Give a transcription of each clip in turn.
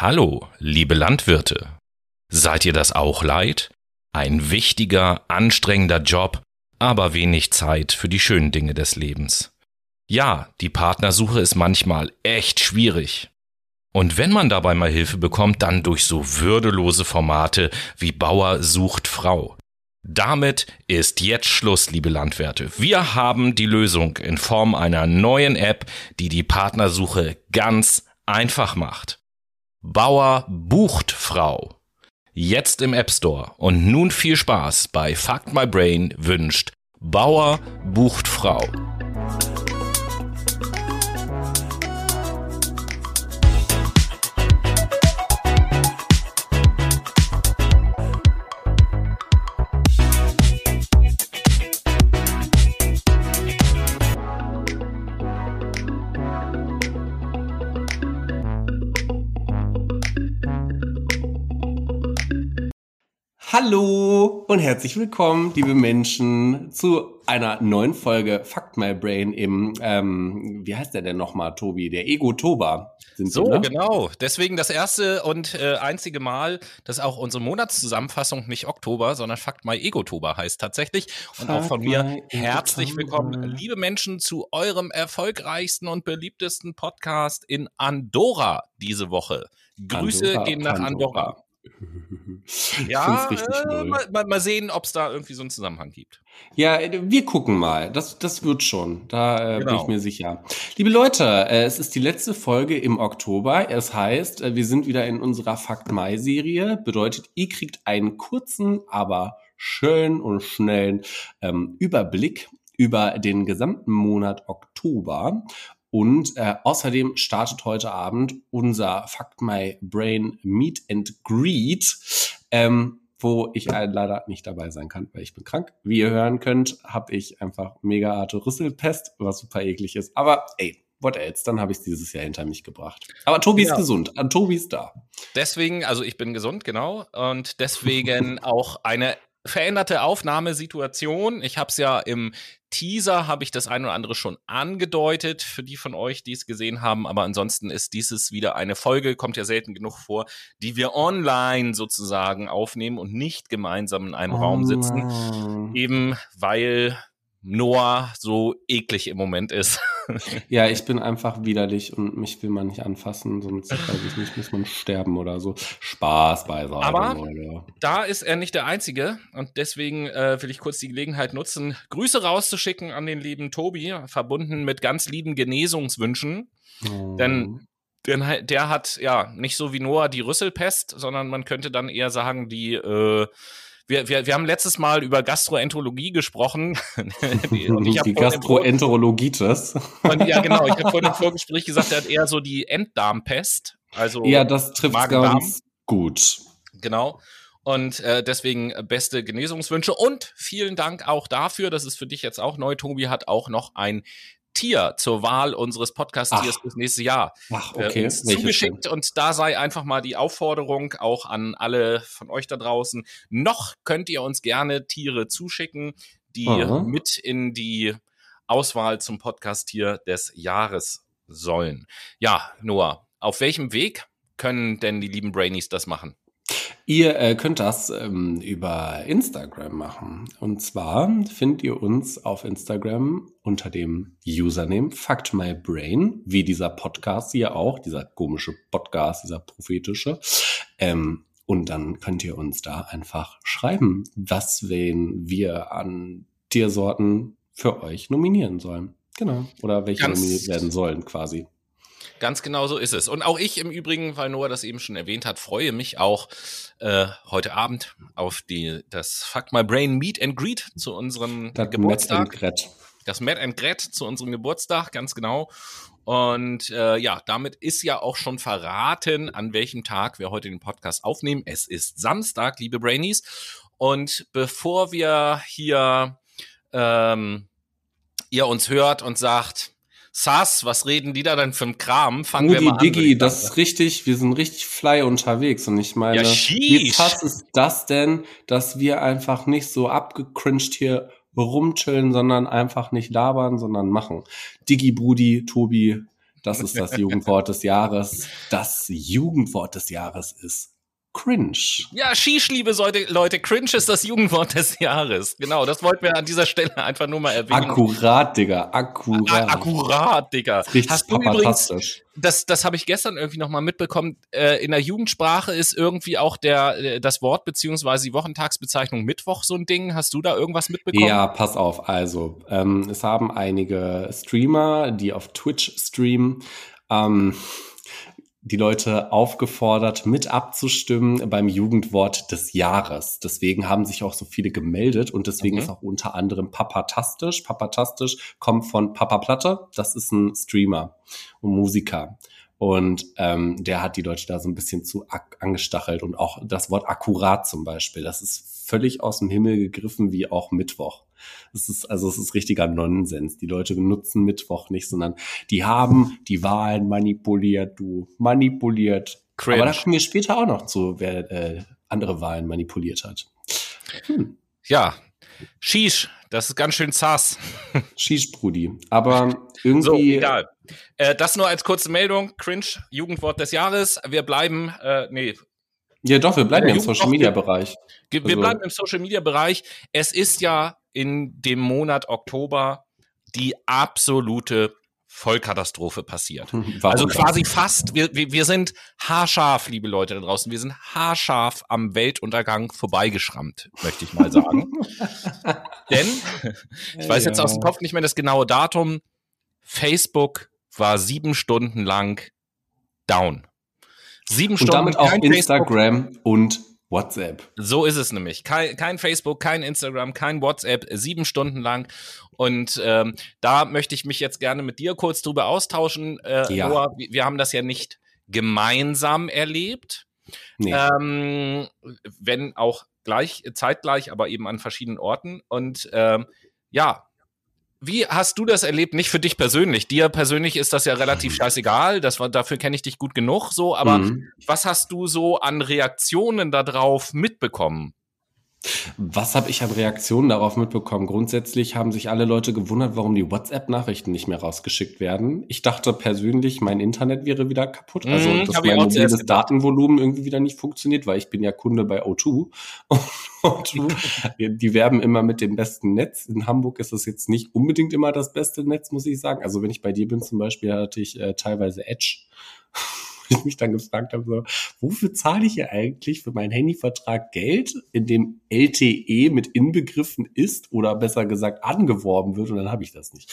Hallo, liebe Landwirte. Seid ihr das auch leid? Ein wichtiger, anstrengender Job, aber wenig Zeit für die schönen Dinge des Lebens. Ja, die Partnersuche ist manchmal echt schwierig. Und wenn man dabei mal Hilfe bekommt, dann durch so würdelose Formate wie Bauer sucht Frau. Damit ist jetzt Schluss, liebe Landwirte. Wir haben die Lösung in Form einer neuen App, die die Partnersuche ganz einfach macht. Bauer bucht Frau. Jetzt im App Store. Und nun viel Spaß bei Fuck My Brain wünscht Bauer bucht Hallo und herzlich willkommen, liebe Menschen, zu einer neuen Folge Fuck My Brain im, ähm, wie heißt der denn nochmal, Tobi? Der Ego-Toba. So, ne? genau. Deswegen das erste und äh, einzige Mal, dass auch unsere Monatszusammenfassung nicht Oktober, sondern Fuck My Ego-Toba heißt tatsächlich. Und Fuck auch von mir herzlich willkommen, liebe Menschen, zu eurem erfolgreichsten und beliebtesten Podcast in Andorra diese Woche. Grüße Andorra, gehen nach Andorra. Andorra. ja, äh, mal, mal, sehen, ob es da irgendwie so einen Zusammenhang gibt. Ja, wir gucken mal. Das, das wird schon. Da äh, genau. bin ich mir sicher. Liebe Leute, äh, es ist die letzte Folge im Oktober. Es heißt, äh, wir sind wieder in unserer Fakt Mai-Serie. Bedeutet, ihr kriegt einen kurzen, aber schönen und schnellen ähm, Überblick über den gesamten Monat Oktober. Und äh, außerdem startet heute Abend unser Fuck My Brain Meet and Greet, ähm, wo ich äh, leider nicht dabei sein kann, weil ich bin krank. Wie ihr hören könnt, habe ich einfach mega harte Rüsselpest, was super eklig ist. Aber ey, what else? Dann habe ich es dieses Jahr hinter mich gebracht. Aber Tobi ja. ist gesund. Äh, Tobi ist da. Deswegen, also ich bin gesund, genau. Und deswegen auch eine veränderte Aufnahmesituation. Ich habe es ja im Teaser habe ich das ein oder andere schon angedeutet für die von euch, die es gesehen haben. Aber ansonsten ist dieses wieder eine Folge, kommt ja selten genug vor, die wir online sozusagen aufnehmen und nicht gemeinsam in einem oh. Raum sitzen. Eben weil Noah so eklig im Moment ist. ja, ich bin einfach widerlich und mich will man nicht anfassen, sonst weiß ich nicht, muss man sterben oder so. Spaß beiseite. Aber Leute. da ist er nicht der Einzige und deswegen äh, will ich kurz die Gelegenheit nutzen, Grüße rauszuschicken an den lieben Tobi, verbunden mit ganz lieben Genesungswünschen. Oh. Denn denn der hat ja nicht so wie Noah die Rüsselpest, sondern man könnte dann eher sagen, die äh, wir, wir, wir haben letztes Mal über Gastroenterologie gesprochen. und ich die Gastroenterologitis. ja, genau. Ich habe vorhin im Vorgespräch gesagt, er hat eher so die Enddarmpest. Also ja, das trifft ganz gut. Genau. Und äh, deswegen beste Genesungswünsche und vielen Dank auch dafür. Das ist für dich jetzt auch neu. Tobi hat auch noch ein Tier zur Wahl unseres Podcast-Tiers fürs nächste Jahr Ach, äh, okay. äh, zugeschickt. Und da sei einfach mal die Aufforderung auch an alle von euch da draußen. Noch könnt ihr uns gerne Tiere zuschicken, die Aha. mit in die Auswahl zum Podcast-Tier des Jahres sollen. Ja, Noah, auf welchem Weg können denn die lieben Brainies das machen? Ihr äh, könnt das ähm, über Instagram machen. Und zwar findet ihr uns auf Instagram unter dem Username Fact My Brain, wie dieser Podcast hier auch, dieser komische Podcast, dieser prophetische. Ähm, und dann könnt ihr uns da einfach schreiben, was wen wir an Tiersorten für euch nominieren sollen. Genau. Oder welche Ganz nominiert werden sollen, quasi. Ganz genau so ist es. Und auch ich im Übrigen, weil Noah das eben schon erwähnt hat, freue mich auch äh, heute Abend auf die das Fuck My Brain Meet and Greet zu unserem das Geburtstag. Das Matt and Gret zu unserem Geburtstag, ganz genau. Und äh, ja, damit ist ja auch schon verraten, an welchem Tag wir heute den Podcast aufnehmen. Es ist Samstag, liebe Brainies. Und bevor wir hier ähm, ihr uns hört und sagt, Sass, was reden die da denn für ein Kram? Fangen Rudi, wir mal Diggi, an. das ist richtig, wir sind richtig fly unterwegs und ich meine, ja, wie krass ist das denn, dass wir einfach nicht so abgecringed hier rumchillen, sondern einfach nicht labern, sondern machen. Diggi, Brudi, Tobi, Das ist das Jugendwort des Jahres. Das Jugendwort des Jahres ist Cringe. Ja, Shish, liebe Leute, Cringe ist das Jugendwort des Jahres. Genau, das wollten wir an dieser Stelle einfach nur mal erwähnen. Akkurat, Digga, akkurat. akkurat, Digga. Richtig Hast du übrigens, das, das habe ich gestern irgendwie nochmal mitbekommen, äh, in der Jugendsprache ist irgendwie auch der, äh, das Wort beziehungsweise die Wochentagsbezeichnung Mittwoch so ein Ding. Hast du da irgendwas mitbekommen? Ja, pass auf. Also, ähm, es haben einige Streamer, die auf Twitch streamen, ähm, die Leute aufgefordert, mit abzustimmen beim Jugendwort des Jahres. Deswegen haben sich auch so viele gemeldet und deswegen mhm. ist auch unter anderem Papatastisch. Papatastisch kommt von Papa Platte. Das ist ein Streamer und Musiker. Und ähm, der hat die Leute da so ein bisschen zu angestachelt und auch das Wort akkurat zum Beispiel. Das ist völlig aus dem Himmel gegriffen, wie auch Mittwoch. Es ist, also es ist richtiger Nonsens. Die Leute benutzen Mittwoch nicht, sondern die haben die Wahlen manipuliert, du manipuliert. Cringe. Aber da kommen wir später auch noch zu, wer äh, andere Wahlen manipuliert hat. Hm. Ja, Shish, das ist ganz schön sass. Shish, Brudi. Aber irgendwie. So, egal. Äh, das nur als kurze Meldung. Cringe, Jugendwort des Jahres. Wir bleiben, äh, nee, ja, doch, wir bleiben ja, im Social Media Bereich. Wir also. bleiben im Social Media Bereich. Es ist ja in dem Monat Oktober die absolute Vollkatastrophe passiert. Warum also quasi fast, wir, wir, sind haarscharf, liebe Leute da draußen, wir sind haarscharf am Weltuntergang vorbeigeschrammt, möchte ich mal sagen. Denn, ich weiß jetzt aus dem Kopf nicht mehr das genaue Datum, Facebook war sieben Stunden lang down. Sieben Stunden. Und damit auch Instagram Facebook. und WhatsApp. So ist es nämlich. Kein, kein, Facebook, kein Instagram, kein WhatsApp, sieben Stunden lang. Und ähm, da möchte ich mich jetzt gerne mit dir kurz drüber austauschen. Äh, ja. Noah, wir haben das ja nicht gemeinsam erlebt. Nee. Ähm, wenn auch gleich, zeitgleich, aber eben an verschiedenen Orten. Und ähm, ja, wie hast du das erlebt? Nicht für dich persönlich. Dir persönlich ist das ja relativ scheißegal. Das war, dafür kenne ich dich gut genug so. Aber mhm. was hast du so an Reaktionen darauf mitbekommen? Was habe ich an Reaktionen darauf mitbekommen? Grundsätzlich haben sich alle Leute gewundert, warum die WhatsApp-Nachrichten nicht mehr rausgeschickt werden. Ich dachte persönlich, mein Internet wäre wieder kaputt, also mmh, dass mein mobiles Datenvolumen irgendwie wieder nicht funktioniert, weil ich bin ja Kunde bei O2. O2, die werben immer mit dem besten Netz. In Hamburg ist es jetzt nicht unbedingt immer das beste Netz, muss ich sagen. Also wenn ich bei dir bin zum Beispiel, hatte ich äh, teilweise Edge ich mich dann gefragt habe, so, wofür zahle ich hier eigentlich für meinen Handyvertrag Geld, in dem LTE mit inbegriffen ist oder besser gesagt angeworben wird und dann habe ich das nicht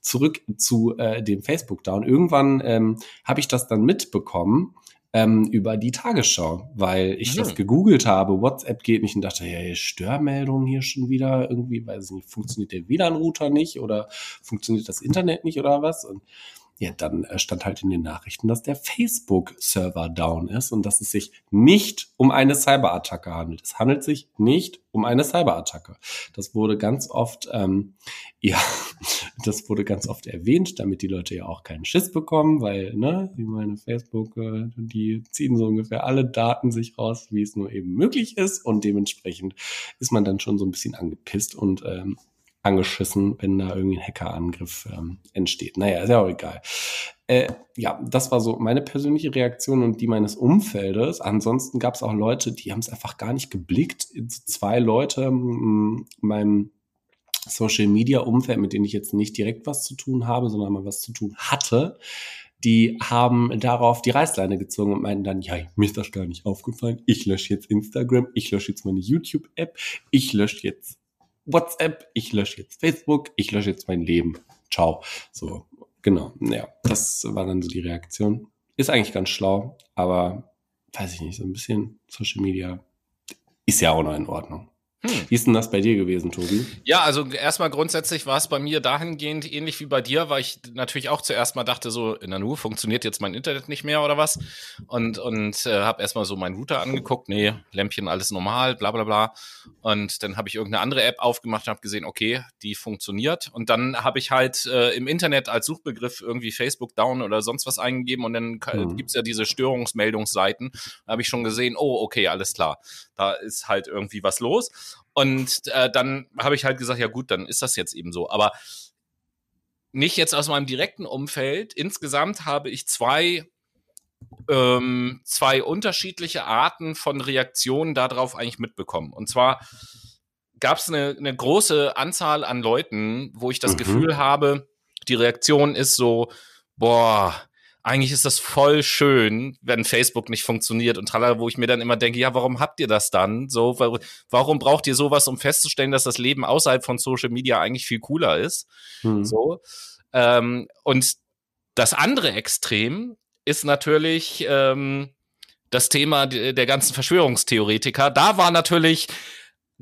zurück zu äh, dem Facebook-Down. Irgendwann ähm, habe ich das dann mitbekommen ähm, über die Tagesschau, weil ich mhm. das gegoogelt habe. WhatsApp geht nicht und dachte, hey, Störmeldung hier schon wieder irgendwie, weiß ich nicht, funktioniert der WLAN-Router nicht oder funktioniert das Internet nicht oder was? Und ja, dann äh, stand halt in den Nachrichten, dass der Facebook-Server down ist und dass es sich nicht um eine Cyberattacke handelt. Es handelt sich nicht um eine Cyberattacke. Das wurde ganz oft, ähm, ja, das wurde ganz oft erwähnt, damit die Leute ja auch keinen Schiss bekommen, weil, ne, ich meine, Facebook, äh, die ziehen so ungefähr alle Daten sich raus, wie es nur eben möglich ist und dementsprechend ist man dann schon so ein bisschen angepisst und ähm, angeschissen, wenn da irgendwie ein Hackerangriff ähm, entsteht. Naja, ist ja auch egal. Äh, ja, das war so meine persönliche Reaktion und die meines Umfeldes. Ansonsten gab es auch Leute, die haben es einfach gar nicht geblickt. Zwei Leute in meinem Social Media Umfeld, mit denen ich jetzt nicht direkt was zu tun habe, sondern mal was zu tun hatte, die haben darauf die Reißleine gezogen und meinten dann, ja, mir ist das gar nicht aufgefallen. Ich lösche jetzt Instagram, ich lösche jetzt meine YouTube-App, ich lösche jetzt WhatsApp, ich lösche jetzt Facebook, ich lösche jetzt mein Leben. Ciao. So, genau. Ja, das war dann so die Reaktion. Ist eigentlich ganz schlau, aber weiß ich nicht, so ein bisschen Social Media ist ja auch noch in Ordnung. Hm. Wie ist denn das bei dir gewesen, Tobi? Ja, also erstmal grundsätzlich war es bei mir dahingehend ähnlich wie bei dir, weil ich natürlich auch zuerst mal dachte, so, in der Nu funktioniert jetzt mein Internet nicht mehr oder was. Und, und äh, habe erstmal so meinen Router angeguckt, nee, Lämpchen alles normal, bla bla bla. Und dann habe ich irgendeine andere App aufgemacht und habe gesehen, okay, die funktioniert. Und dann habe ich halt äh, im Internet als Suchbegriff irgendwie Facebook down oder sonst was eingegeben und dann mhm. gibt's ja diese Störungsmeldungsseiten. Da habe ich schon gesehen, oh, okay, alles klar. Da ist halt irgendwie was los. Und äh, dann habe ich halt gesagt, ja gut, dann ist das jetzt eben so. Aber nicht jetzt aus meinem direkten Umfeld. Insgesamt habe ich zwei ähm, zwei unterschiedliche Arten von Reaktionen darauf eigentlich mitbekommen. Und zwar gab es eine, eine große Anzahl an Leuten, wo ich das mhm. Gefühl habe, die Reaktion ist so, boah, eigentlich ist das voll schön, wenn Facebook nicht funktioniert und tralala, wo ich mir dann immer denke, ja, warum habt ihr das dann? So, warum braucht ihr sowas, um festzustellen, dass das Leben außerhalb von Social Media eigentlich viel cooler ist? Mhm. So. Ähm, und das andere Extrem ist natürlich ähm, das Thema der ganzen Verschwörungstheoretiker. Da war natürlich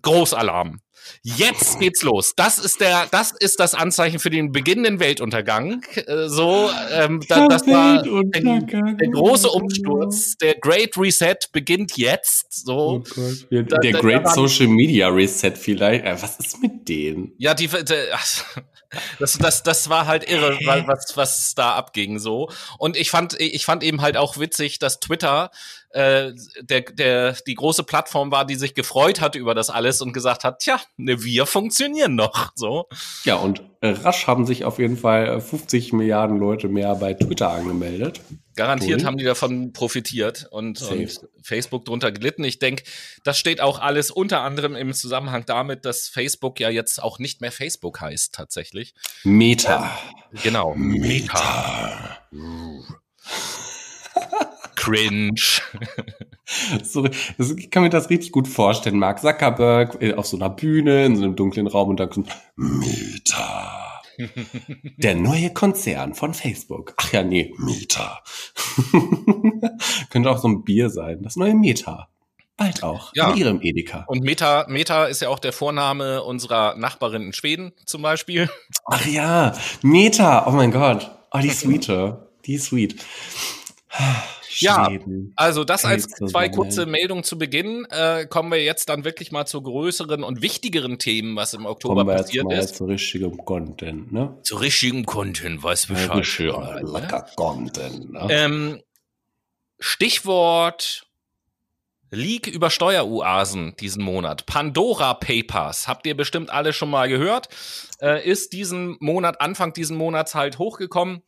Großalarm. Jetzt geht's los. Das ist der, das ist das Anzeichen für den beginnenden Weltuntergang. Äh, so, ähm, da, das war der, der, große Umsturz. Der Great Reset beginnt jetzt. So, oh der, der Great Social Media Reset vielleicht. Äh, was ist mit denen? Ja, die, die das, das, das war halt irre, was, was da abging so. Und ich fand, ich fand eben halt auch witzig, dass Twitter äh, der, der, die große Plattform war, die sich gefreut hat über das alles und gesagt hat, tja, ne, wir funktionieren noch. So. Ja, und äh, rasch haben sich auf jeden Fall 50 Milliarden Leute mehr bei Twitter angemeldet. Garantiert cool. haben die davon profitiert und, und Facebook drunter gelitten. Ich denke, das steht auch alles unter anderem im Zusammenhang damit, dass Facebook ja jetzt auch nicht mehr Facebook heißt, tatsächlich. Meta. Ähm, genau. Meta. Meta. Cringe. so, das, ich kann mir das richtig gut vorstellen. Mark Zuckerberg äh, auf so einer Bühne, in so einem dunklen Raum und dann kommt Meta. Der neue Konzern von Facebook. Ach ja, nee, Meta. Könnte auch so ein Bier sein. Das neue Meta. Bald auch. Ja. In ihrem Edeka. Und Meta, Meta ist ja auch der Vorname unserer Nachbarin in Schweden zum Beispiel. Ach ja, Meta. Oh mein Gott. Oh, die Sweete. Die sweet. Ja, also das als zwei kurze Meldungen zu Beginn. Äh, kommen wir jetzt dann wirklich mal zu größeren und wichtigeren Themen, was im Oktober kommen wir passiert jetzt mal ist. Zu richtigem Content, ne? Zu richtigem Content, weiß Bescheid. Ja, lecker Content. Ne? Ähm, Stichwort Leak über Steueroasen diesen Monat. Pandora Papers, habt ihr bestimmt alle schon mal gehört, äh, ist diesen Monat, Anfang diesen Monats halt hochgekommen.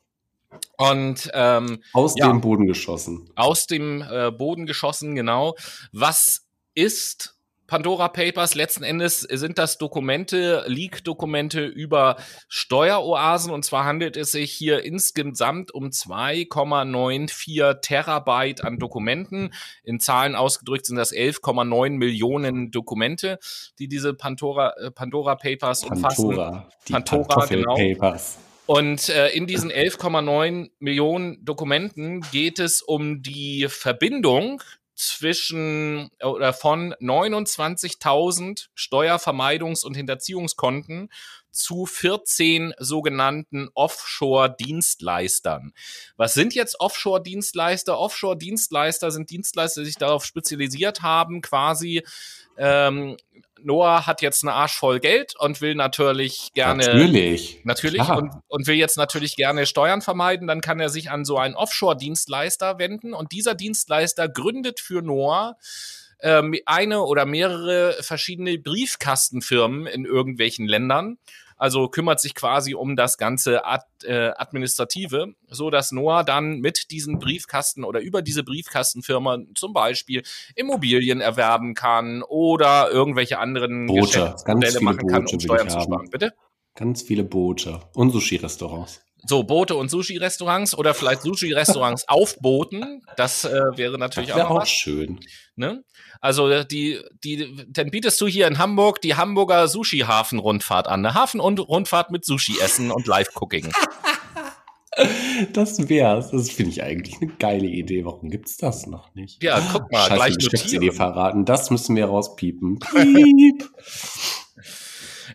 Und ähm, aus ja, dem Boden geschossen. Aus dem äh, Boden geschossen, genau. Was ist Pandora Papers? Letzten Endes sind das Dokumente, Leak-Dokumente über Steueroasen. Und zwar handelt es sich hier insgesamt um 2,94 Terabyte an Dokumenten. In Zahlen ausgedrückt sind das 11,9 Millionen Dokumente, die diese Pandora, äh, Pandora Papers Pandora, umfassen. Die Pandora, genau. Papers. Und äh, in diesen 11,9 Millionen Dokumenten geht es um die Verbindung zwischen oder von 29.000 Steuervermeidungs- und Hinterziehungskonten zu 14 sogenannten Offshore-Dienstleistern. Was sind jetzt Offshore-Dienstleister? Offshore-Dienstleister sind Dienstleister, die sich darauf spezialisiert haben, quasi ähm, Noah hat jetzt eine Arsch voll Geld und will natürlich gerne. Natürlich. Natürlich. Und, und, will jetzt natürlich gerne Steuern vermeiden. Dann kann er sich an so einen Offshore-Dienstleister wenden. Und dieser Dienstleister gründet für Noah ähm, eine oder mehrere verschiedene Briefkastenfirmen in irgendwelchen Ländern also kümmert sich quasi um das ganze Ad, äh, Administrative, so dass Noah dann mit diesen Briefkasten oder über diese Briefkastenfirma zum Beispiel Immobilien erwerben kann oder irgendwelche anderen Boote, Geschäftsmodelle machen kann, um Steuern zu sparen. Bitte? Ganz viele Boote und Sushi-Restaurants. So, Boote und Sushi-Restaurants oder vielleicht Sushi-Restaurants auf Booten. Das äh, wäre natürlich das wär auch, auch schön. Ne? Also äh, die, die, dann bietest du hier in Hamburg die Hamburger Sushi-Hafen-Rundfahrt an. Eine Hafen- und Rundfahrt mit Sushi-Essen und Live-Cooking. Das wär's. Das finde ich eigentlich eine geile Idee. Warum gibt's das noch nicht? Ja, guck mal, Scheiße, gleich Geschäftsidee verraten. Das müssen wir rauspiepen. Piep.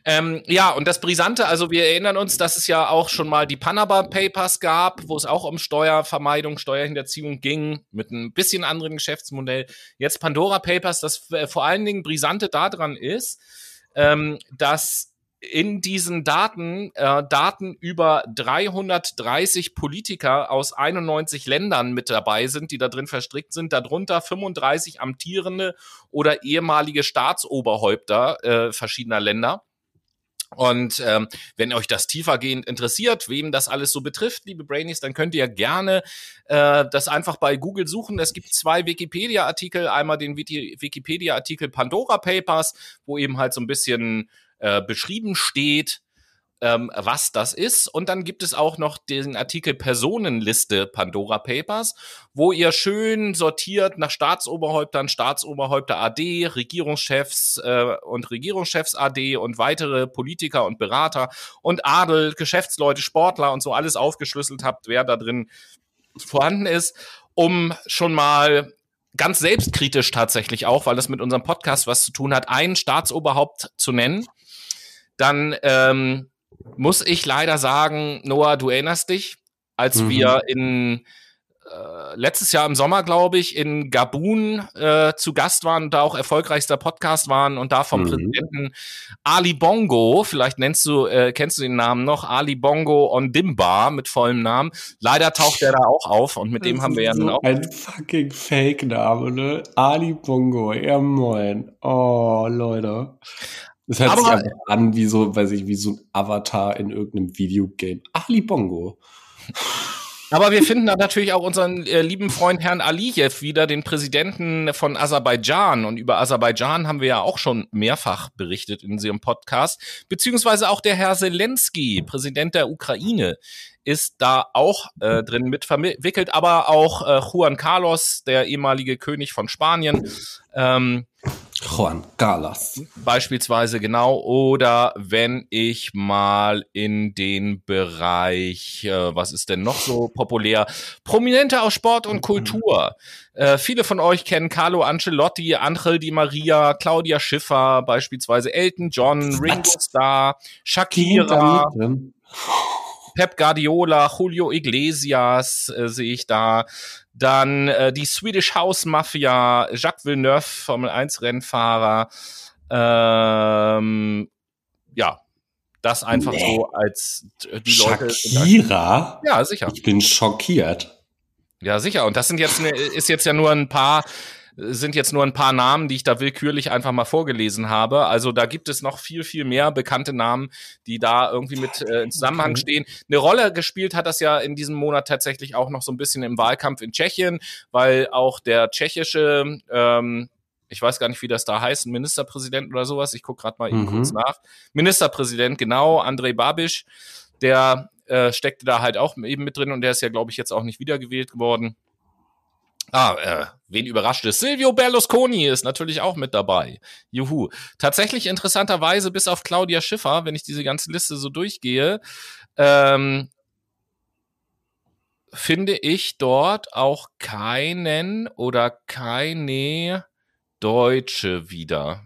Ähm, ja, und das Brisante, also wir erinnern uns, dass es ja auch schon mal die Panama Papers gab, wo es auch um Steuervermeidung, Steuerhinterziehung ging, mit einem bisschen anderen Geschäftsmodell. Jetzt Pandora Papers, das äh, vor allen Dingen Brisante daran ist, ähm, dass in diesen Daten äh, Daten über 330 Politiker aus 91 Ländern mit dabei sind, die da drin verstrickt sind, darunter 35 amtierende oder ehemalige Staatsoberhäupter äh, verschiedener Länder. Und ähm, wenn euch das tiefergehend interessiert, wem das alles so betrifft, liebe Brainies, dann könnt ihr gerne äh, das einfach bei Google suchen. Es gibt zwei Wikipedia-Artikel. Einmal den Wikipedia-Artikel Pandora Papers, wo eben halt so ein bisschen äh, beschrieben steht, ähm, was das ist. Und dann gibt es auch noch den Artikel Personenliste Pandora Papers, wo ihr schön sortiert nach Staatsoberhäuptern, Staatsoberhäupter AD, Regierungschefs äh, und Regierungschefs AD und weitere Politiker und Berater und Adel, Geschäftsleute, Sportler und so alles aufgeschlüsselt habt, wer da drin vorhanden ist, um schon mal ganz selbstkritisch tatsächlich auch, weil das mit unserem Podcast was zu tun hat, ein Staatsoberhaupt zu nennen, dann ähm, muss ich leider sagen, Noah, du erinnerst dich, als mhm. wir in äh, letztes Jahr im Sommer, glaube ich, in Gabun äh, zu Gast waren und da auch erfolgreichster Podcast waren und da vom mhm. Präsidenten Ali Bongo, vielleicht nennst du, äh, kennst du den Namen noch, Ali Bongo Ondimba mit vollem Namen. Leider taucht er da auch auf und mit das dem haben wir ja nun auch. Ein fucking Fake-Name, ne? Ali Bongo, ja moin. Oh, Leute. Das hört aber, sich an wie so, weiß ich, wie so ein Avatar in irgendeinem Videogame. Ali Bongo. Aber wir finden da natürlich auch unseren äh, lieben Freund Herrn Aliyev wieder, den Präsidenten von Aserbaidschan. Und über Aserbaidschan haben wir ja auch schon mehrfach berichtet in unserem Podcast. Beziehungsweise auch der Herr Zelensky, Präsident der Ukraine, ist da auch äh, drin mit verwickelt. Aber auch äh, Juan Carlos, der ehemalige König von Spanien, ähm, Juan Carlos. Beispielsweise genau. Oder wenn ich mal in den Bereich, äh, was ist denn noch so populär? Prominente aus Sport und Kultur. Äh, viele von euch kennen Carlo Ancelotti, Angel Di Maria, Claudia Schiffer, beispielsweise Elton John, Ringo Starr, Shakira. Pep Guardiola, Julio Iglesias äh, sehe ich da. Dann äh, die Swedish House Mafia, Jacques Villeneuve, Formel 1 Rennfahrer. Ähm, ja, das einfach nee. so als äh, die Leute. Shakira? Ja, sicher. Ich bin schockiert. Ja, sicher. Und das sind jetzt, ne, ist jetzt ja nur ein paar sind jetzt nur ein paar Namen, die ich da willkürlich einfach mal vorgelesen habe. Also da gibt es noch viel, viel mehr bekannte Namen, die da irgendwie mit äh, in Zusammenhang okay. stehen. Eine Rolle gespielt hat das ja in diesem Monat tatsächlich auch noch so ein bisschen im Wahlkampf in Tschechien, weil auch der tschechische ähm, ich weiß gar nicht, wie das da heißt, ein Ministerpräsident oder sowas. Ich gucke gerade mal eben mhm. kurz nach. Ministerpräsident, genau, Andrej Babiš, der äh, steckte da halt auch eben mit drin und der ist ja, glaube ich, jetzt auch nicht wiedergewählt geworden. Ah, äh, wen überrascht es? Silvio Berlusconi ist natürlich auch mit dabei. Juhu. Tatsächlich interessanterweise bis auf Claudia Schiffer, wenn ich diese ganze Liste so durchgehe, ähm, finde ich dort auch keinen oder keine Deutsche wieder.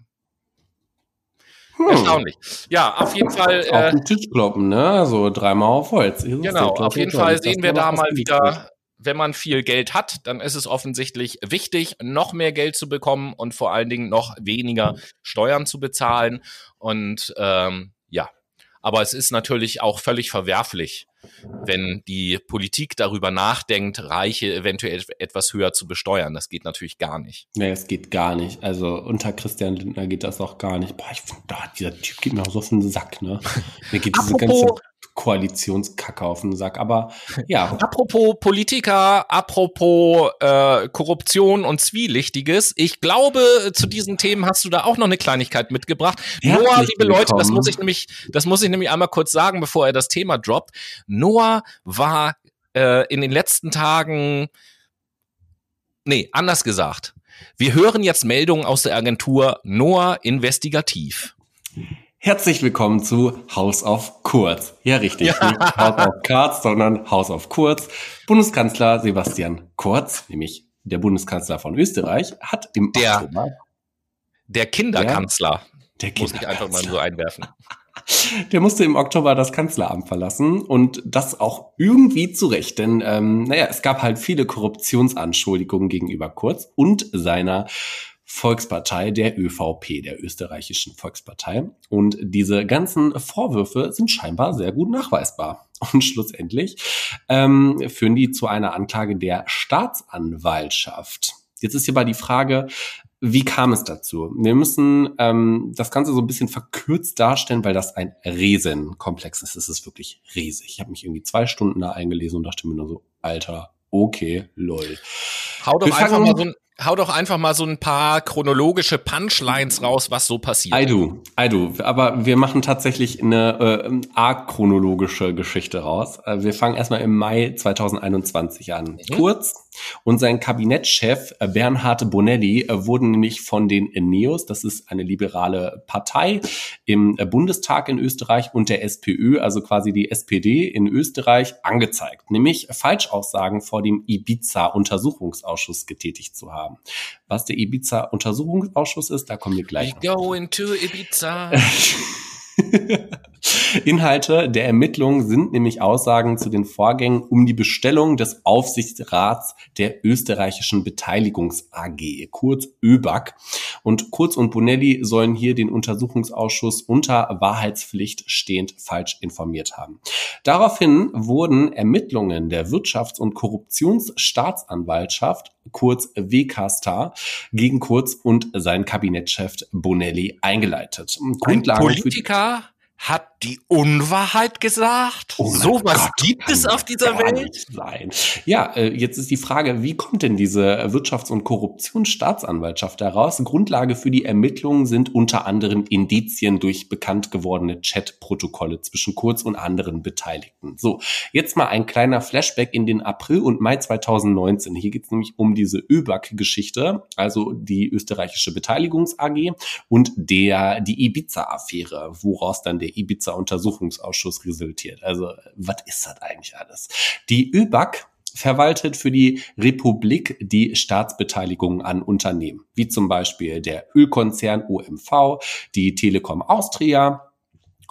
Hm. Erstaunlich. Ja, auf jeden Fall. Äh, auf den Tisch kloppen, ne? So dreimal auf Holz. Genau, auf jeden Fall sehen wir da mal wieder wenn man viel Geld hat, dann ist es offensichtlich wichtig, noch mehr Geld zu bekommen und vor allen Dingen noch weniger Steuern zu bezahlen. Und ähm, ja, aber es ist natürlich auch völlig verwerflich, wenn die Politik darüber nachdenkt, Reiche eventuell etwas höher zu besteuern. Das geht natürlich gar nicht. Nee, es geht gar nicht. Also unter Christian Lindner geht das auch gar nicht. Boah, ich finde, dieser Typ geht mir auch so auf den Sack, ne? Mir geht diese ganze Koalitionskacke auf den Sack. Aber ja. apropos Politiker, apropos äh, Korruption und Zwielichtiges. Ich glaube, zu diesen Themen hast du da auch noch eine Kleinigkeit mitgebracht. Herzlich Noah, liebe willkommen. Leute, das muss ich nämlich, das muss ich nämlich einmal kurz sagen, bevor er das Thema droppt. Noah war äh, in den letzten Tagen, nee, anders gesagt. Wir hören jetzt Meldungen aus der Agentur Noah Investigativ. Herzlich willkommen zu House of Kurz. Ja, richtig. Ja. Nicht House of Cards, sondern House of Kurz. Bundeskanzler Sebastian Kurz, nämlich der Bundeskanzler von Österreich, hat im der, Oktober der Kinderkanzler. Der, der Muss ich einfach mal so einwerfen. Der musste im Oktober das Kanzleramt verlassen und das auch irgendwie zurecht, denn ähm, naja, es gab halt viele Korruptionsanschuldigungen gegenüber Kurz und seiner Volkspartei, der ÖVP, der österreichischen Volkspartei. Und diese ganzen Vorwürfe sind scheinbar sehr gut nachweisbar. Und schlussendlich ähm, führen die zu einer Anklage der Staatsanwaltschaft. Jetzt ist hierbei die Frage, wie kam es dazu? Wir müssen ähm, das Ganze so ein bisschen verkürzt darstellen, weil das ein Riesenkomplex ist. Es ist wirklich riesig. Ich habe mich irgendwie zwei Stunden da eingelesen und dachte mir nur so, Alter, okay, lol. Hau doch einfach mal so ein hau doch einfach mal so ein paar chronologische Punchlines raus, was so passiert. I do, I do. Aber wir machen tatsächlich eine äh, arg-chronologische Geschichte raus. Äh, wir fangen erstmal im Mai 2021 an. Mhm. Kurz und sein Kabinettschef äh, Bernhard Bonelli äh, wurden nämlich von den Neos, das ist eine liberale Partei im äh, Bundestag in Österreich und der SPÖ, also quasi die SPD in Österreich, angezeigt, nämlich Falschaussagen vor dem Ibiza-Untersuchungsausschuss getätigt zu haben. Was der Ibiza-Untersuchungsausschuss ist, da kommen wir gleich. We go into Ibiza. Inhalte der Ermittlungen sind nämlich Aussagen zu den Vorgängen um die Bestellung des Aufsichtsrats der österreichischen Beteiligungs AG, kurz ÖBAG. Und Kurz und Bonelli sollen hier den Untersuchungsausschuss unter Wahrheitspflicht stehend falsch informiert haben. Daraufhin wurden Ermittlungen der Wirtschafts- und Korruptionsstaatsanwaltschaft kurz WKStar, gegen Kurz und sein Kabinettschef Bonelli eingeleitet. Grundlage Ein Politiker hat die Unwahrheit gesagt? Oh so was gibt es auf dieser Welt? Nein. Ja, äh, jetzt ist die Frage, wie kommt denn diese Wirtschafts- und Korruptionsstaatsanwaltschaft daraus? Grundlage für die Ermittlungen sind unter anderem Indizien durch bekannt gewordene Chatprotokolle zwischen Kurz und anderen Beteiligten. So, jetzt mal ein kleiner Flashback in den April und Mai 2019. Hier geht es nämlich um diese ÖBAG-Geschichte, also die österreichische Beteiligungs AG und der die Ibiza-Affäre, woraus dann der Ibiza Untersuchungsausschuss resultiert. Also, was ist das eigentlich alles? Die ÖBAG verwaltet für die Republik die Staatsbeteiligung an Unternehmen, wie zum Beispiel der Ölkonzern OMV, die Telekom Austria,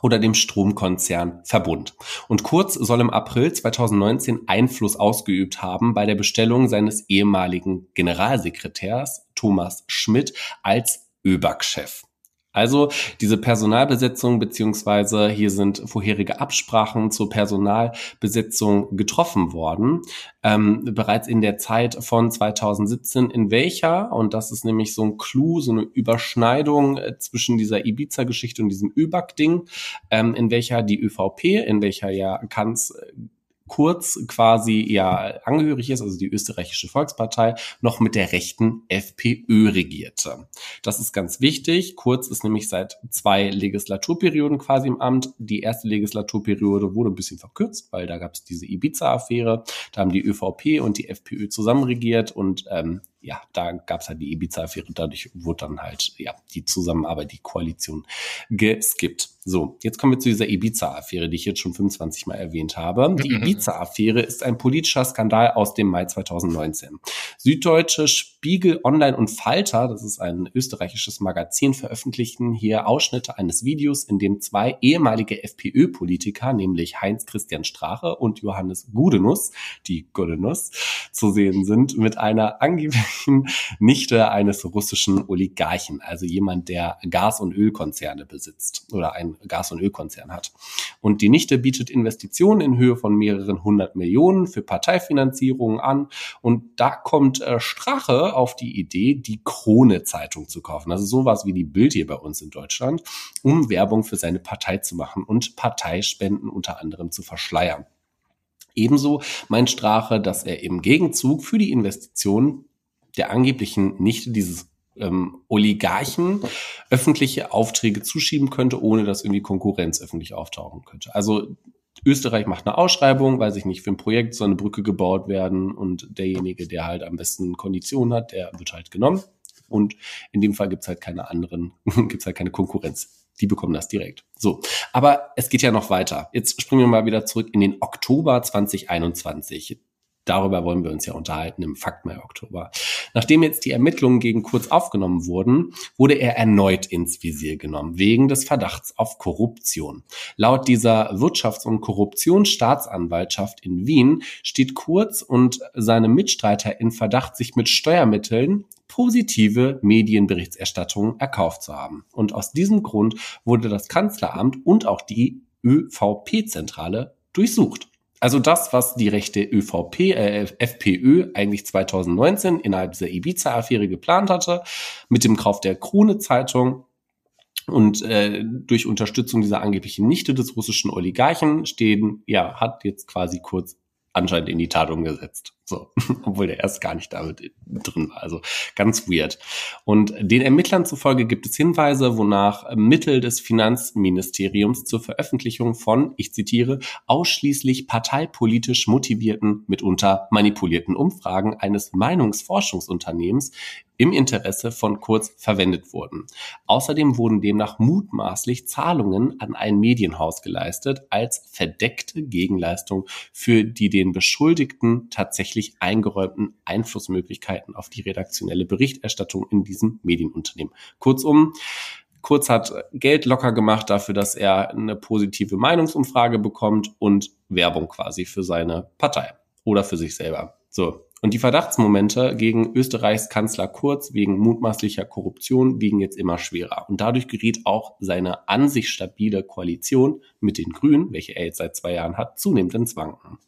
oder dem Stromkonzern Verbund. Und Kurz soll im April 2019 Einfluss ausgeübt haben bei der Bestellung seines ehemaligen Generalsekretärs Thomas Schmidt als ÖBAG-Chef. Also diese Personalbesetzung beziehungsweise hier sind vorherige Absprachen zur Personalbesetzung getroffen worden, ähm, bereits in der Zeit von 2017, in welcher, und das ist nämlich so ein Clou, so eine Überschneidung äh, zwischen dieser Ibiza-Geschichte und diesem ÖBAG-Ding, ähm, in welcher die ÖVP, in welcher ja Kanz äh, Kurz quasi ja angehörig ist, also die österreichische Volkspartei, noch mit der rechten FPÖ regierte. Das ist ganz wichtig. Kurz ist nämlich seit zwei Legislaturperioden quasi im Amt. Die erste Legislaturperiode wurde ein bisschen verkürzt, weil da gab es diese Ibiza-Affäre. Da haben die ÖVP und die FPÖ zusammen regiert und ähm, ja, da gab es halt die Ibiza-Affäre, dadurch wurde dann halt ja die Zusammenarbeit, die Koalition geskippt. So, jetzt kommen wir zu dieser Ibiza-Affäre, die ich jetzt schon 25 Mal erwähnt habe. Die Ibiza-Affäre ist ein politischer Skandal aus dem Mai 2019. Süddeutsche Spiegel Online und Falter, das ist ein österreichisches Magazin, veröffentlichten hier Ausschnitte eines Videos, in dem zwei ehemalige FPÖ-Politiker, nämlich Heinz Christian Strache und Johannes Gudenus, die Gudenus, zu sehen sind, mit einer angeblichen Nichte eines russischen Oligarchen, also jemand, der Gas- und Ölkonzerne besitzt oder ein Gas- und Ölkonzern hat. Und die Nichte bietet Investitionen in Höhe von mehreren hundert Millionen für Parteifinanzierungen an. Und da kommt äh, Strache auf die Idee, die Krone-Zeitung zu kaufen. Also sowas wie die Bild hier bei uns in Deutschland, um Werbung für seine Partei zu machen und Parteispenden unter anderem zu verschleiern. Ebenso meint Strache, dass er im Gegenzug für die Investitionen der angeblichen Nichte dieses ähm, Oligarchen öffentliche Aufträge zuschieben könnte, ohne dass irgendwie Konkurrenz öffentlich auftauchen könnte. Also Österreich macht eine Ausschreibung, weiß ich nicht, für ein Projekt soll eine Brücke gebaut werden und derjenige, der halt am besten Konditionen hat, der wird halt genommen. Und in dem Fall gibt's halt keine anderen, gibt's halt keine Konkurrenz. Die bekommen das direkt. So, aber es geht ja noch weiter. Jetzt springen wir mal wieder zurück in den Oktober 2021. Darüber wollen wir uns ja unterhalten im Fakt Mai Oktober. Nachdem jetzt die Ermittlungen gegen Kurz aufgenommen wurden, wurde er erneut ins Visier genommen, wegen des Verdachts auf Korruption. Laut dieser Wirtschafts- und Korruptionsstaatsanwaltschaft in Wien steht Kurz und seine Mitstreiter in Verdacht, sich mit Steuermitteln positive Medienberichterstattung erkauft zu haben. Und aus diesem Grund wurde das Kanzleramt und auch die ÖVP-Zentrale durchsucht. Also das, was die rechte ÖVP, äh, FPÖ eigentlich 2019 innerhalb dieser Ibiza-Affäre geplant hatte, mit dem Kauf der Krone-Zeitung und äh, durch Unterstützung dieser angeblichen Nichte des russischen Oligarchen stehen, ja, hat jetzt quasi kurz anscheinend in die Tat umgesetzt. So, obwohl der erst gar nicht damit drin war. Also ganz weird. Und den Ermittlern zufolge gibt es Hinweise, wonach Mittel des Finanzministeriums zur Veröffentlichung von, ich zitiere, ausschließlich parteipolitisch motivierten, mitunter manipulierten Umfragen eines Meinungsforschungsunternehmens im Interesse von Kurz verwendet wurden. Außerdem wurden demnach mutmaßlich Zahlungen an ein Medienhaus geleistet als verdeckte Gegenleistung für die den Beschuldigten tatsächlich eingeräumten Einflussmöglichkeiten auf die redaktionelle Berichterstattung in diesem Medienunternehmen. Kurzum, Kurz hat Geld locker gemacht dafür, dass er eine positive Meinungsumfrage bekommt und Werbung quasi für seine Partei oder für sich selber. So, und die Verdachtsmomente gegen Österreichs Kanzler Kurz wegen mutmaßlicher Korruption wiegen jetzt immer schwerer. Und dadurch geriet auch seine an sich stabile Koalition mit den Grünen, welche er jetzt seit zwei Jahren hat, zunehmend ins Wanken.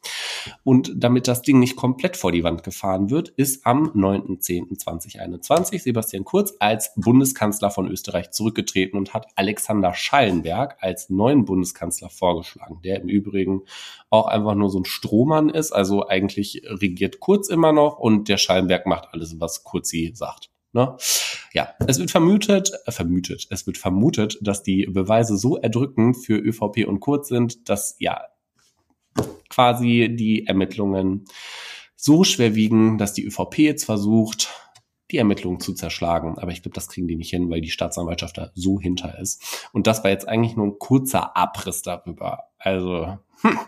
Und damit das Ding nicht komplett vor die Wand gefahren wird, ist am 9.10.2021 Sebastian Kurz als Bundeskanzler von Österreich zurückgetreten und hat Alexander Schallenberg als neuen Bundeskanzler vorgeschlagen, der im Übrigen auch einfach nur so ein Strohmann ist, also eigentlich regiert Kurz immer noch und der Schallenberg macht alles, was Kurzi sagt. Ne? Ja, es wird vermutet, äh, vermutet, es wird vermutet, dass die Beweise so erdrückend für ÖVP und Kurz sind, dass ja quasi die Ermittlungen so schwer wiegen, dass die ÖVP jetzt versucht, die Ermittlungen zu zerschlagen. Aber ich glaube, das kriegen die nicht hin, weil die Staatsanwaltschaft da so hinter ist. Und das war jetzt eigentlich nur ein kurzer Abriss darüber. Also, hm.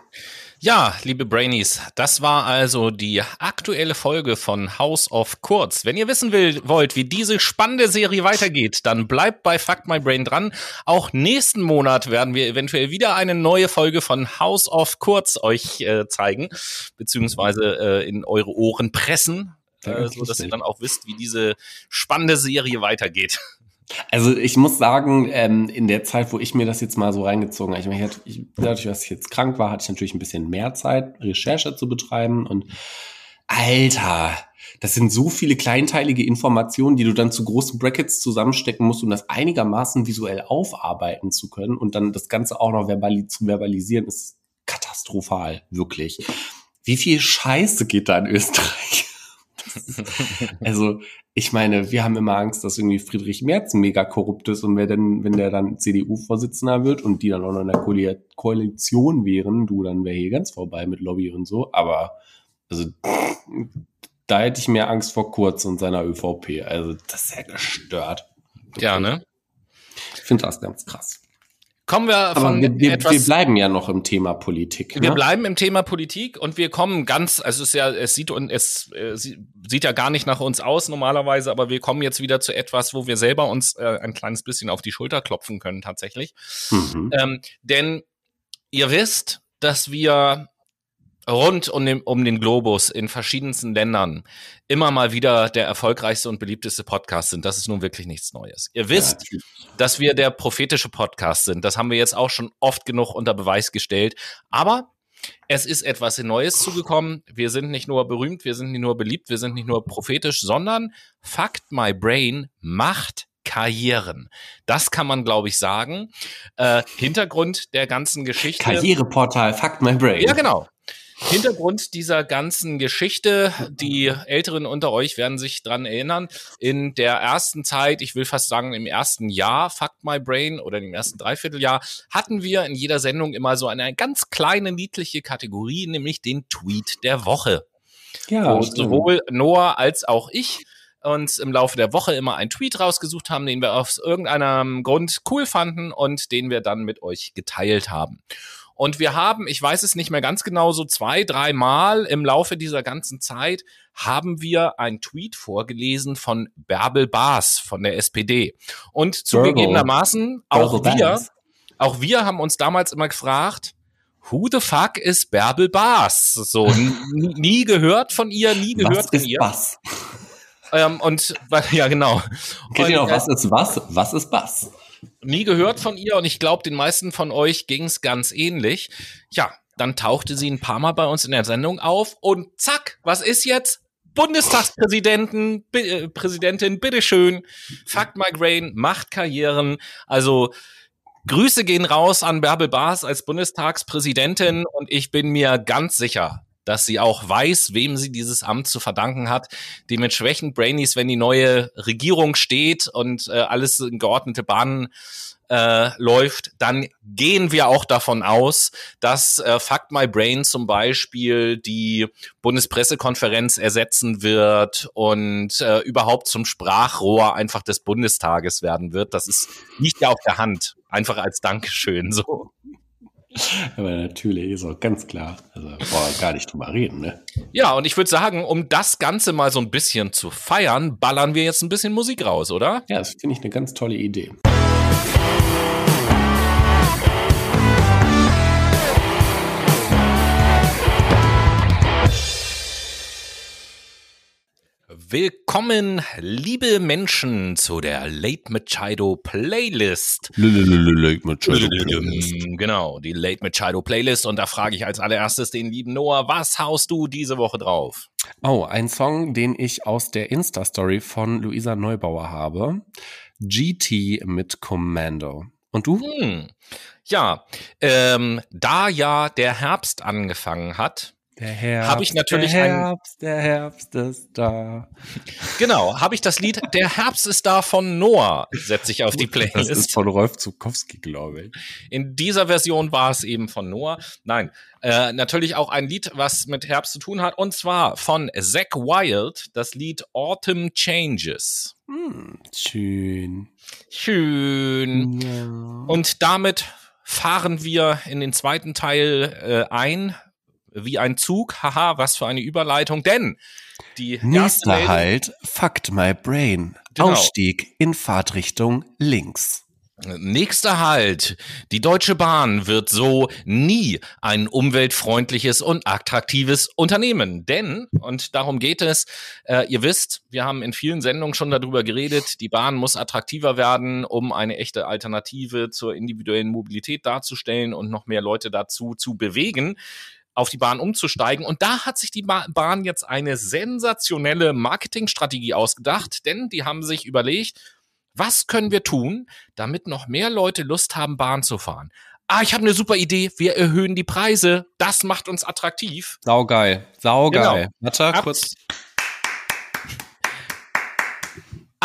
Ja, liebe Brainies, das war also die aktuelle Folge von House of Kurz. Wenn ihr wissen will, wollt, wie diese spannende Serie weitergeht, dann bleibt bei Fuck My Brain dran. Auch nächsten Monat werden wir eventuell wieder eine neue Folge von House of Kurz euch äh, zeigen, beziehungsweise äh, in eure Ohren pressen, äh, so dass ihr dann auch wisst, wie diese spannende Serie weitergeht. Also ich muss sagen, ähm, in der Zeit, wo ich mir das jetzt mal so reingezogen habe, ich meine, ich, dadurch, dass ich jetzt krank war, hatte ich natürlich ein bisschen mehr Zeit, Recherche zu betreiben und Alter, das sind so viele kleinteilige Informationen, die du dann zu großen Brackets zusammenstecken musst, um das einigermaßen visuell aufarbeiten zu können und dann das Ganze auch noch verbali zu verbalisieren, ist katastrophal, wirklich. Wie viel Scheiße geht da in Österreich? also, ich meine, wir haben immer Angst, dass irgendwie Friedrich Merz mega korrupt ist und wer denn, wenn der dann CDU-Vorsitzender wird und die dann auch noch in der Ko Koalition wären, du, dann wäre hier ganz vorbei mit Lobby und so. Aber, also, da hätte ich mehr Angst vor Kurz und seiner ÖVP. Also, das ist ja gestört. Ja, ne? Ich finde das ganz krass. Kommen wir Aber von wir, wir, etwas. Wir bleiben ja noch im Thema Politik. Wir ne? bleiben im Thema Politik und wir kommen ganz, also es ist ja, es sieht und es äh, sieht ja gar nicht nach uns aus normalerweise, aber wir kommen jetzt wieder zu etwas, wo wir selber uns äh, ein kleines bisschen auf die Schulter klopfen können tatsächlich. Mhm. Ähm, denn ihr wisst, dass wir rund um den, um den Globus in verschiedensten Ländern immer mal wieder der erfolgreichste und beliebteste Podcast sind. Das ist nun wirklich nichts Neues. Ihr wisst, ja. dass wir der prophetische Podcast sind. Das haben wir jetzt auch schon oft genug unter Beweis gestellt. Aber es ist etwas Neues zugekommen. Wir sind nicht nur berühmt, wir sind nicht nur beliebt, wir sind nicht nur prophetisch, sondern Fact My Brain macht Karrieren. Das kann man, glaube ich, sagen. Äh, Hintergrund der ganzen Geschichte. Karriereportal Fact My Brain. Ja, genau. Hintergrund dieser ganzen Geschichte, die Älteren unter euch werden sich dran erinnern, in der ersten Zeit, ich will fast sagen im ersten Jahr, Fuck My Brain oder im ersten Dreivierteljahr, hatten wir in jeder Sendung immer so eine ganz kleine, niedliche Kategorie, nämlich den Tweet der Woche. Ja, sowohl Noah als auch ich uns im Laufe der Woche immer einen Tweet rausgesucht haben, den wir aus irgendeinem Grund cool fanden und den wir dann mit euch geteilt haben. Und wir haben, ich weiß es nicht mehr ganz genau, so zwei, drei Mal im Laufe dieser ganzen Zeit haben wir einen Tweet vorgelesen von Bärbel Baas von der SPD. Und zugegebenermaßen auch wir, auch wir haben uns damals immer gefragt, Who the fuck is Bärbel Baas? So, nie gehört von ihr, nie gehört was von ist ihr. Was? Ähm, und ja, genau. Kennt ihr noch, was ist was? Was ist was? Nie gehört von ihr und ich glaube, den meisten von euch ging es ganz ähnlich. Ja, dann tauchte sie ein paar Mal bei uns in der Sendung auf und zack, was ist jetzt? Bundestagspräsidenten, äh, Präsidentin, bitteschön, fuck my grain, macht Karrieren. Also Grüße gehen raus an Bärbel Baas als Bundestagspräsidentin und ich bin mir ganz sicher, dass sie auch weiß, wem sie dieses Amt zu verdanken hat. Dementsprechend Brainies, wenn die neue Regierung steht und äh, alles in geordnete Bahnen äh, läuft, dann gehen wir auch davon aus, dass äh, Fuck My Brain zum Beispiel die Bundespressekonferenz ersetzen wird und äh, überhaupt zum Sprachrohr einfach des Bundestages werden wird. Das ist nicht ja auf der Hand, einfach als Dankeschön so. Aber natürlich ist auch ganz klar. Also boah, gar nicht drüber reden, ne? Ja, und ich würde sagen, um das Ganze mal so ein bisschen zu feiern, ballern wir jetzt ein bisschen Musik raus, oder? Ja, das finde ich eine ganz tolle Idee. Willkommen, liebe Menschen, zu der Late Machado Playlist. Late Machado Playlist. Genau, die Late Machado Playlist. Und da frage ich als allererstes den lieben Noah, was haust du diese Woche drauf? Oh, ein Song, den ich aus der Insta-Story von Luisa Neubauer habe. GT mit Commando. Und du? Hm. Ja, ähm, da ja der Herbst angefangen hat, der Herbst, habe ich natürlich der Herbst, der Herbst ist da. Genau, habe ich das Lied Der Herbst ist da von Noah, setze ich auf die Playlist. Das ist von Rolf Zukowski, glaube ich. In dieser Version war es eben von Noah. Nein, äh, natürlich auch ein Lied, was mit Herbst zu tun hat, und zwar von Zack Wild, das Lied Autumn Changes. Hm, schön. Schön. Ja. Und damit fahren wir in den zweiten Teil äh, ein wie ein Zug. Haha, was für eine Überleitung. Denn die nächste Halt, Fucked My Brain. Genau. Ausstieg in Fahrtrichtung links. Nächster Halt. Die Deutsche Bahn wird so nie ein umweltfreundliches und attraktives Unternehmen. Denn, und darum geht es, äh, ihr wisst, wir haben in vielen Sendungen schon darüber geredet, die Bahn muss attraktiver werden, um eine echte Alternative zur individuellen Mobilität darzustellen und noch mehr Leute dazu zu bewegen auf die Bahn umzusteigen. Und da hat sich die Bahn jetzt eine sensationelle Marketingstrategie ausgedacht, denn die haben sich überlegt, was können wir tun, damit noch mehr Leute Lust haben, Bahn zu fahren? Ah, ich habe eine super Idee. Wir erhöhen die Preise. Das macht uns attraktiv. Saugeil. Saugeil. Genau. Warte, kurz.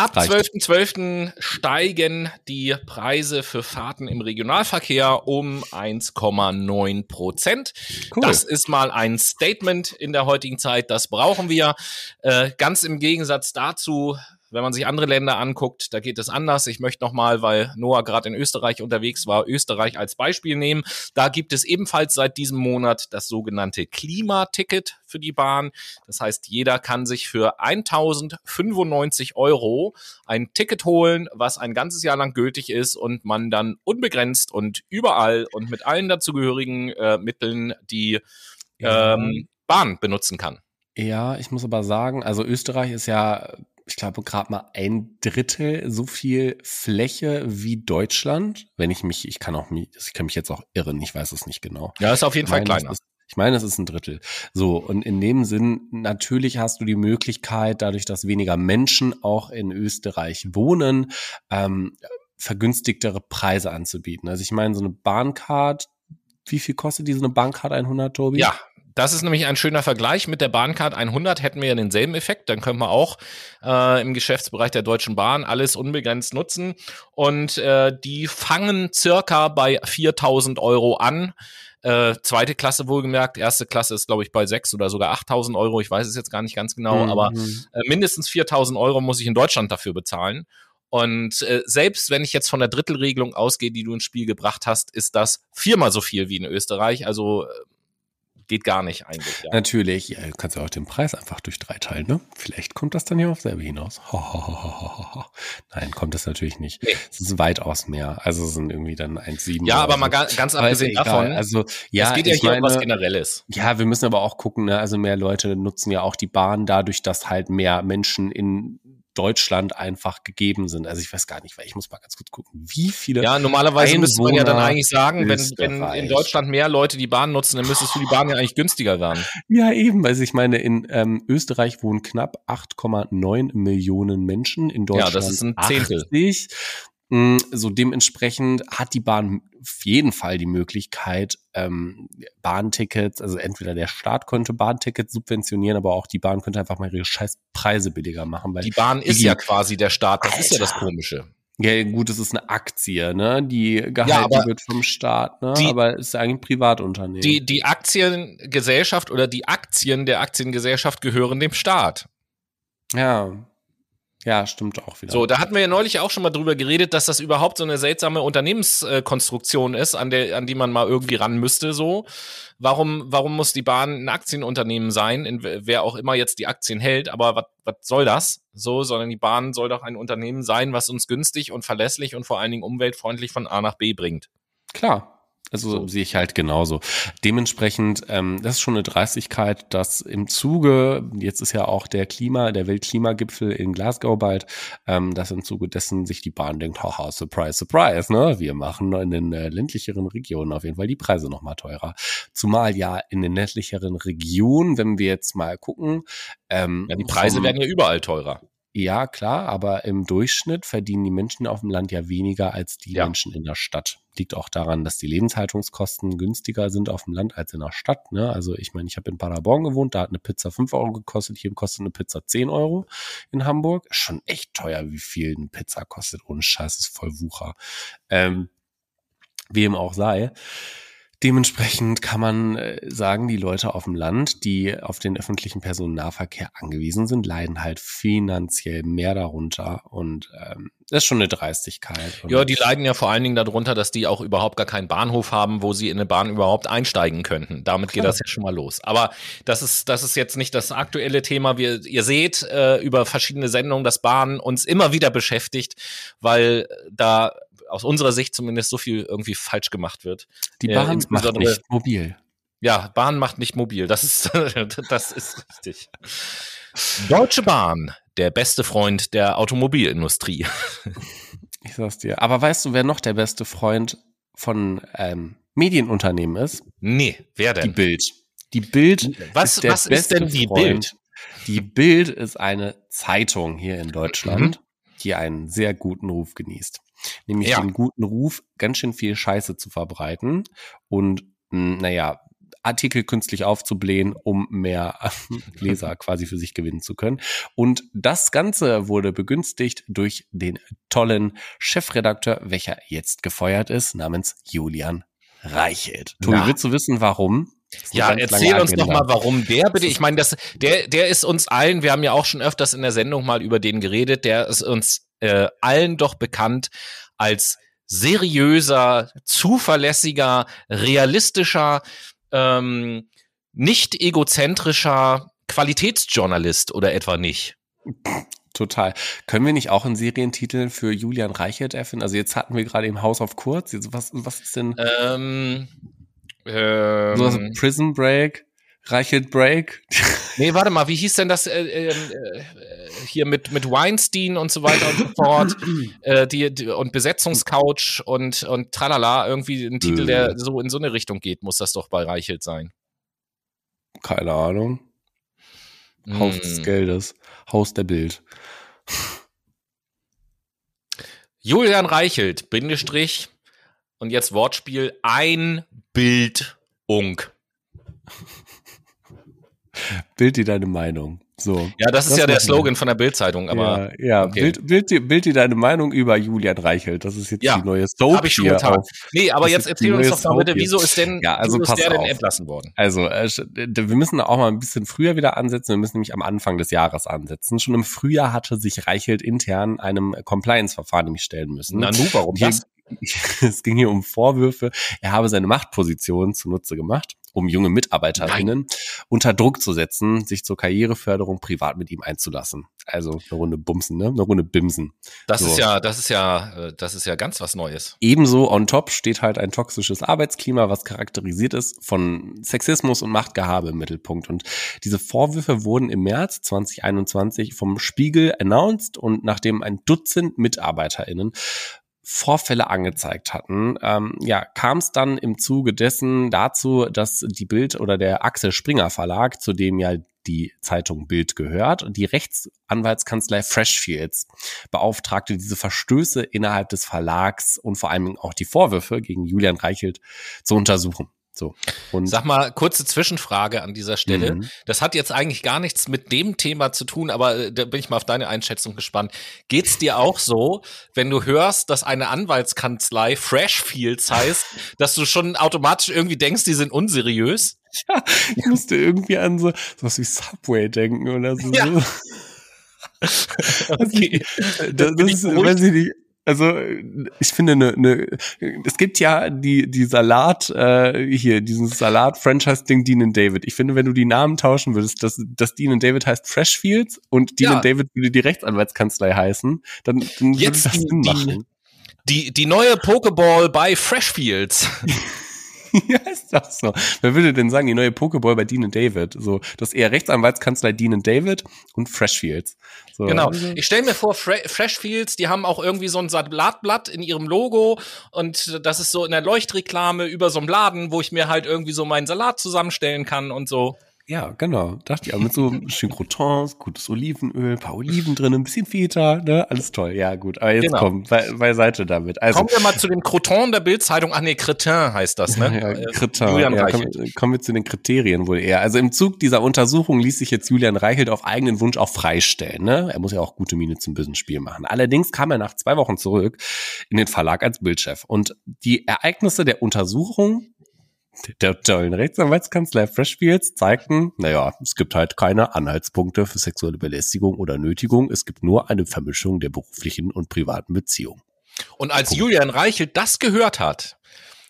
Ab 12.12. .12. steigen die Preise für Fahrten im Regionalverkehr um 1,9 Prozent. Cool. Das ist mal ein Statement in der heutigen Zeit. Das brauchen wir. Äh, ganz im Gegensatz dazu wenn man sich andere Länder anguckt, da geht es anders. Ich möchte nochmal, weil Noah gerade in Österreich unterwegs war, Österreich als Beispiel nehmen. Da gibt es ebenfalls seit diesem Monat das sogenannte Klimaticket für die Bahn. Das heißt, jeder kann sich für 1095 Euro ein Ticket holen, was ein ganzes Jahr lang gültig ist und man dann unbegrenzt und überall und mit allen dazugehörigen äh, Mitteln die ähm, Bahn benutzen kann. Ja, ich muss aber sagen, also Österreich ist ja ich glaube, gerade mal ein Drittel so viel Fläche wie Deutschland. Wenn ich mich, ich kann auch mich, ich kann mich jetzt auch irren, ich weiß es nicht genau. Ja, ist auf jeden Fall kleiner. Ich meine, es ist ein Drittel. So, und in dem Sinn, natürlich hast du die Möglichkeit, dadurch, dass weniger Menschen auch in Österreich wohnen, ähm, vergünstigtere Preise anzubieten. Also ich meine, so eine Bahncard, wie viel kostet diese eine Bahncard 100, Tobi? Ja, das ist nämlich ein schöner Vergleich. Mit der Bahncard 100 hätten wir ja denselben Effekt. Dann können wir auch äh, im Geschäftsbereich der Deutschen Bahn alles unbegrenzt nutzen. Und äh, die fangen circa bei 4000 Euro an. Äh, zweite Klasse wohlgemerkt, erste Klasse ist, glaube ich, bei 6 oder sogar 8000 Euro. Ich weiß es jetzt gar nicht ganz genau, mhm. aber äh, mindestens 4000 Euro muss ich in Deutschland dafür bezahlen. Und äh, selbst wenn ich jetzt von der Drittelregelung ausgehe, die du ins Spiel gebracht hast, ist das viermal so viel wie in Österreich. Also äh, geht gar nicht eigentlich. Ja. Natürlich, ja, du kannst ja auch den Preis einfach durch drei teilen, ne? Vielleicht kommt das dann ja auf selber hinaus. Nein, kommt das natürlich nicht. Nee. Es ist weitaus mehr. Also es sind irgendwie dann 1,7. Ja, aber so. mal ganz, ganz abgesehen davon. Also, ja, es geht ja hier meine, um was Generelles. Ja, wir müssen aber auch gucken, ne? Also mehr Leute nutzen ja auch die Bahn dadurch, dass halt mehr Menschen in Deutschland einfach gegeben sind. Also ich weiß gar nicht, weil ich muss mal ganz kurz gucken, wie viele. Ja, normalerweise müsste man ja dann eigentlich sagen, wenn, wenn in Deutschland mehr Leute die Bahn nutzen, dann müsste es für die Bahn ja eigentlich günstiger werden. Ja, eben. Also ich meine, in ähm, Österreich wohnen knapp 8,9 Millionen Menschen, in Deutschland ja, das ist ein Zehntel. 80. Mm, so dementsprechend hat die Bahn auf jeden Fall die Möglichkeit, ähm, Bahntickets, also entweder der Staat könnte Bahntickets subventionieren, aber auch die Bahn könnte einfach mal ihre scheiß Preise billiger machen. Weil die Bahn ist die, ja quasi der Staat, das Alter. ist ja das Komische. Ja, gut, es ist eine Aktie, ne, die gehalten ja, wird vom Staat, ne, die, aber es ist eigentlich ein Privatunternehmen. Die, die Aktiengesellschaft oder die Aktien der Aktiengesellschaft gehören dem Staat. Ja, ja, stimmt auch wieder. So, da hatten wir ja neulich auch schon mal drüber geredet, dass das überhaupt so eine seltsame Unternehmenskonstruktion ist, an der, an die man mal irgendwie ran müsste, so. Warum, warum muss die Bahn ein Aktienunternehmen sein, in, wer auch immer jetzt die Aktien hält, aber was soll das? So, sondern die Bahn soll doch ein Unternehmen sein, was uns günstig und verlässlich und vor allen Dingen umweltfreundlich von A nach B bringt. Klar, also so. sehe ich halt genauso. Dementsprechend, ähm, das ist schon eine Dreistigkeit, dass im Zuge, jetzt ist ja auch der Klima, der Weltklimagipfel in Glasgow bald, ähm, dass im Zuge dessen sich die Bahn denkt, haha, surprise, surprise, ne? Wir machen in den äh, ländlicheren Regionen auf jeden Fall die Preise nochmal teurer. Zumal ja in den ländlicheren Regionen, wenn wir jetzt mal gucken, ähm, ja, die Preise vom, werden ja überall teurer. Ja, klar, aber im Durchschnitt verdienen die Menschen auf dem Land ja weniger als die ja. Menschen in der Stadt. Liegt auch daran, dass die Lebenshaltungskosten günstiger sind auf dem Land als in der Stadt. Ne? Also ich meine, ich habe in Paderborn gewohnt, da hat eine Pizza 5 Euro gekostet, hier kostet eine Pizza 10 Euro in Hamburg. Schon echt teuer, wie viel eine Pizza kostet. Ohne Scheiß, ist voll Wucher. Ähm, wem auch sei. Dementsprechend kann man äh, sagen, die Leute auf dem Land, die auf den öffentlichen Personennahverkehr angewiesen sind, leiden halt finanziell mehr darunter und ähm, das ist schon eine Dreistigkeit. Ja, die leiden ja vor allen Dingen darunter, dass die auch überhaupt gar keinen Bahnhof haben, wo sie in eine Bahn überhaupt einsteigen könnten. Damit Klar. geht das ja schon mal los. Aber das ist, das ist jetzt nicht das aktuelle Thema. Wir, ihr seht äh, über verschiedene Sendungen, dass Bahn uns immer wieder beschäftigt, weil da aus unserer Sicht zumindest so viel irgendwie falsch gemacht wird. Die äh, Bahn äh, macht nicht mobil. Ja, Bahn macht nicht mobil. Das ist, das ist richtig. Deutsche Bahn, der beste Freund der Automobilindustrie. Ich sag's dir. Aber weißt du, wer noch der beste Freund von ähm, Medienunternehmen ist? Nee, wer denn? Die Bild. Die Bild. Was ist, was ist denn die Freund. Bild? Die Bild ist eine Zeitung hier in Deutschland, mhm. die einen sehr guten Ruf genießt nämlich ja. den guten Ruf, ganz schön viel Scheiße zu verbreiten und hm, naja, Artikel künstlich aufzublähen, um mehr Leser quasi für sich gewinnen zu können. Und das Ganze wurde begünstigt durch den tollen Chefredakteur, welcher jetzt gefeuert ist, namens Julian Reichelt. Tobi, willst du wissen, warum? Ja, erzähl uns doch mal, warum der bitte. Ich meine, das, der, der ist uns allen, wir haben ja auch schon öfters in der Sendung mal über den geredet, der ist uns äh, allen doch bekannt als seriöser, zuverlässiger, realistischer, ähm, nicht egozentrischer Qualitätsjournalist oder etwa nicht? Total. Können wir nicht auch einen Serientitel für Julian Reichert erfinden? Also jetzt hatten wir gerade im Haus auf kurz. Jetzt, was, was ist denn? Ähm, ähm, so was Prison Break, Reichelt Break. Nee, warte mal, wie hieß denn das äh, äh, äh, hier mit, mit Weinstein und so weiter und so fort äh, die, die, und Besetzungscouch und, und tralala, irgendwie ein Titel, der so in so eine Richtung geht, muss das doch bei Reichelt sein. Keine Ahnung. Haus hm. des Geldes, Haus der Bild. Julian Reichelt, Bindestrich, und jetzt Wortspiel, ein Bild Unk. Bild dir deine Meinung. So. Ja, das ist ja der Slogan von der Bildzeitung, aber. Ja, ja. Okay. Bild, Bild, dir, Bild dir deine Meinung über Julian Reichelt. Das ist jetzt ja, die neue Soap. Hab ich schon getan. Auf, nee, aber jetzt erzähl uns doch mal bitte, wieso ist denn, ja, also wieso ist der denn entlassen worden? Also, äh, wir müssen auch mal ein bisschen früher wieder ansetzen. Wir müssen nämlich am Anfang des Jahres ansetzen. Schon im Frühjahr hatte sich Reichelt intern einem Compliance-Verfahren nämlich stellen müssen. Na, nu, warum Hier, das? es ging hier um Vorwürfe, er habe seine Machtposition zunutze gemacht um junge MitarbeiterInnen Nein. unter Druck zu setzen, sich zur Karriereförderung privat mit ihm einzulassen. Also eine Runde Bumsen, ne? Eine Runde Bimsen. Das so. ist ja, das ist ja, äh, das ist ja ganz was Neues. Ebenso on top steht halt ein toxisches Arbeitsklima, was charakterisiert ist von Sexismus und Machtgehabe im Mittelpunkt. Und diese Vorwürfe wurden im März 2021 vom Spiegel announced und nachdem ein Dutzend MitarbeiterInnen Vorfälle angezeigt hatten, ähm, ja, kam es dann im Zuge dessen dazu, dass die Bild oder der Axel Springer Verlag, zu dem ja die Zeitung Bild gehört, die Rechtsanwaltskanzlei Freshfields beauftragte diese Verstöße innerhalb des Verlags und vor allem auch die Vorwürfe gegen Julian Reichelt zu untersuchen. So. Und Sag mal, kurze Zwischenfrage an dieser Stelle. Mhm. Das hat jetzt eigentlich gar nichts mit dem Thema zu tun, aber äh, da bin ich mal auf deine Einschätzung gespannt. Geht's dir auch so, wenn du hörst, dass eine Anwaltskanzlei Freshfields heißt, dass du schon automatisch irgendwie denkst, die sind unseriös? Ja, ich musste irgendwie an so was wie Subway denken oder so. Ja. okay. Das, das ist, weiß ich nicht, also ich finde eine, eine es gibt ja die die Salat äh, hier diesen Salat Franchise Ding Dean and David. Ich finde, wenn du die Namen tauschen würdest, dass dass Dean and David heißt Freshfields und Dean ja. and David würde die Rechtsanwaltskanzlei heißen, dann, dann würde das Sinn machen. Die die neue Pokeball bei Freshfields. ja, ist das so. Wer würde denn sagen, die neue Pokéball bei Dean David? So, das eher Rechtsanwaltskanzlei Dean David und Freshfields. So. Genau. Ich stelle mir vor, Fre Freshfields, die haben auch irgendwie so ein Salatblatt in ihrem Logo und das ist so in der Leuchtreklame über so einem Laden, wo ich mir halt irgendwie so meinen Salat zusammenstellen kann und so. Ja, genau. Dachte ich auch mit so schön Croutons, gutes Olivenöl, paar Oliven drin, ein bisschen Feta, ne? Alles toll. Ja, gut. Aber jetzt genau. komm, be beiseite damit. Also, kommen wir mal zu den Croutons der Bildzeitung. Ach nee, Cretin heißt das, ne? Ja, äh, Cretin. Julian ja, kommen, kommen wir zu den Kriterien wohl eher. Also im Zug dieser Untersuchung ließ sich jetzt Julian Reichelt auf eigenen Wunsch auch freistellen, ne? Er muss ja auch gute Miene zum bösen Spiel machen. Allerdings kam er nach zwei Wochen zurück in den Verlag als Bildchef. Und die Ereignisse der Untersuchung der tollen Rechtsanwaltskanzlei Freshfields zeigten, naja, es gibt halt keine Anhaltspunkte für sexuelle Belästigung oder Nötigung. Es gibt nur eine Vermischung der beruflichen und privaten Beziehungen. Und als Punkt. Julian Reichelt das gehört hat,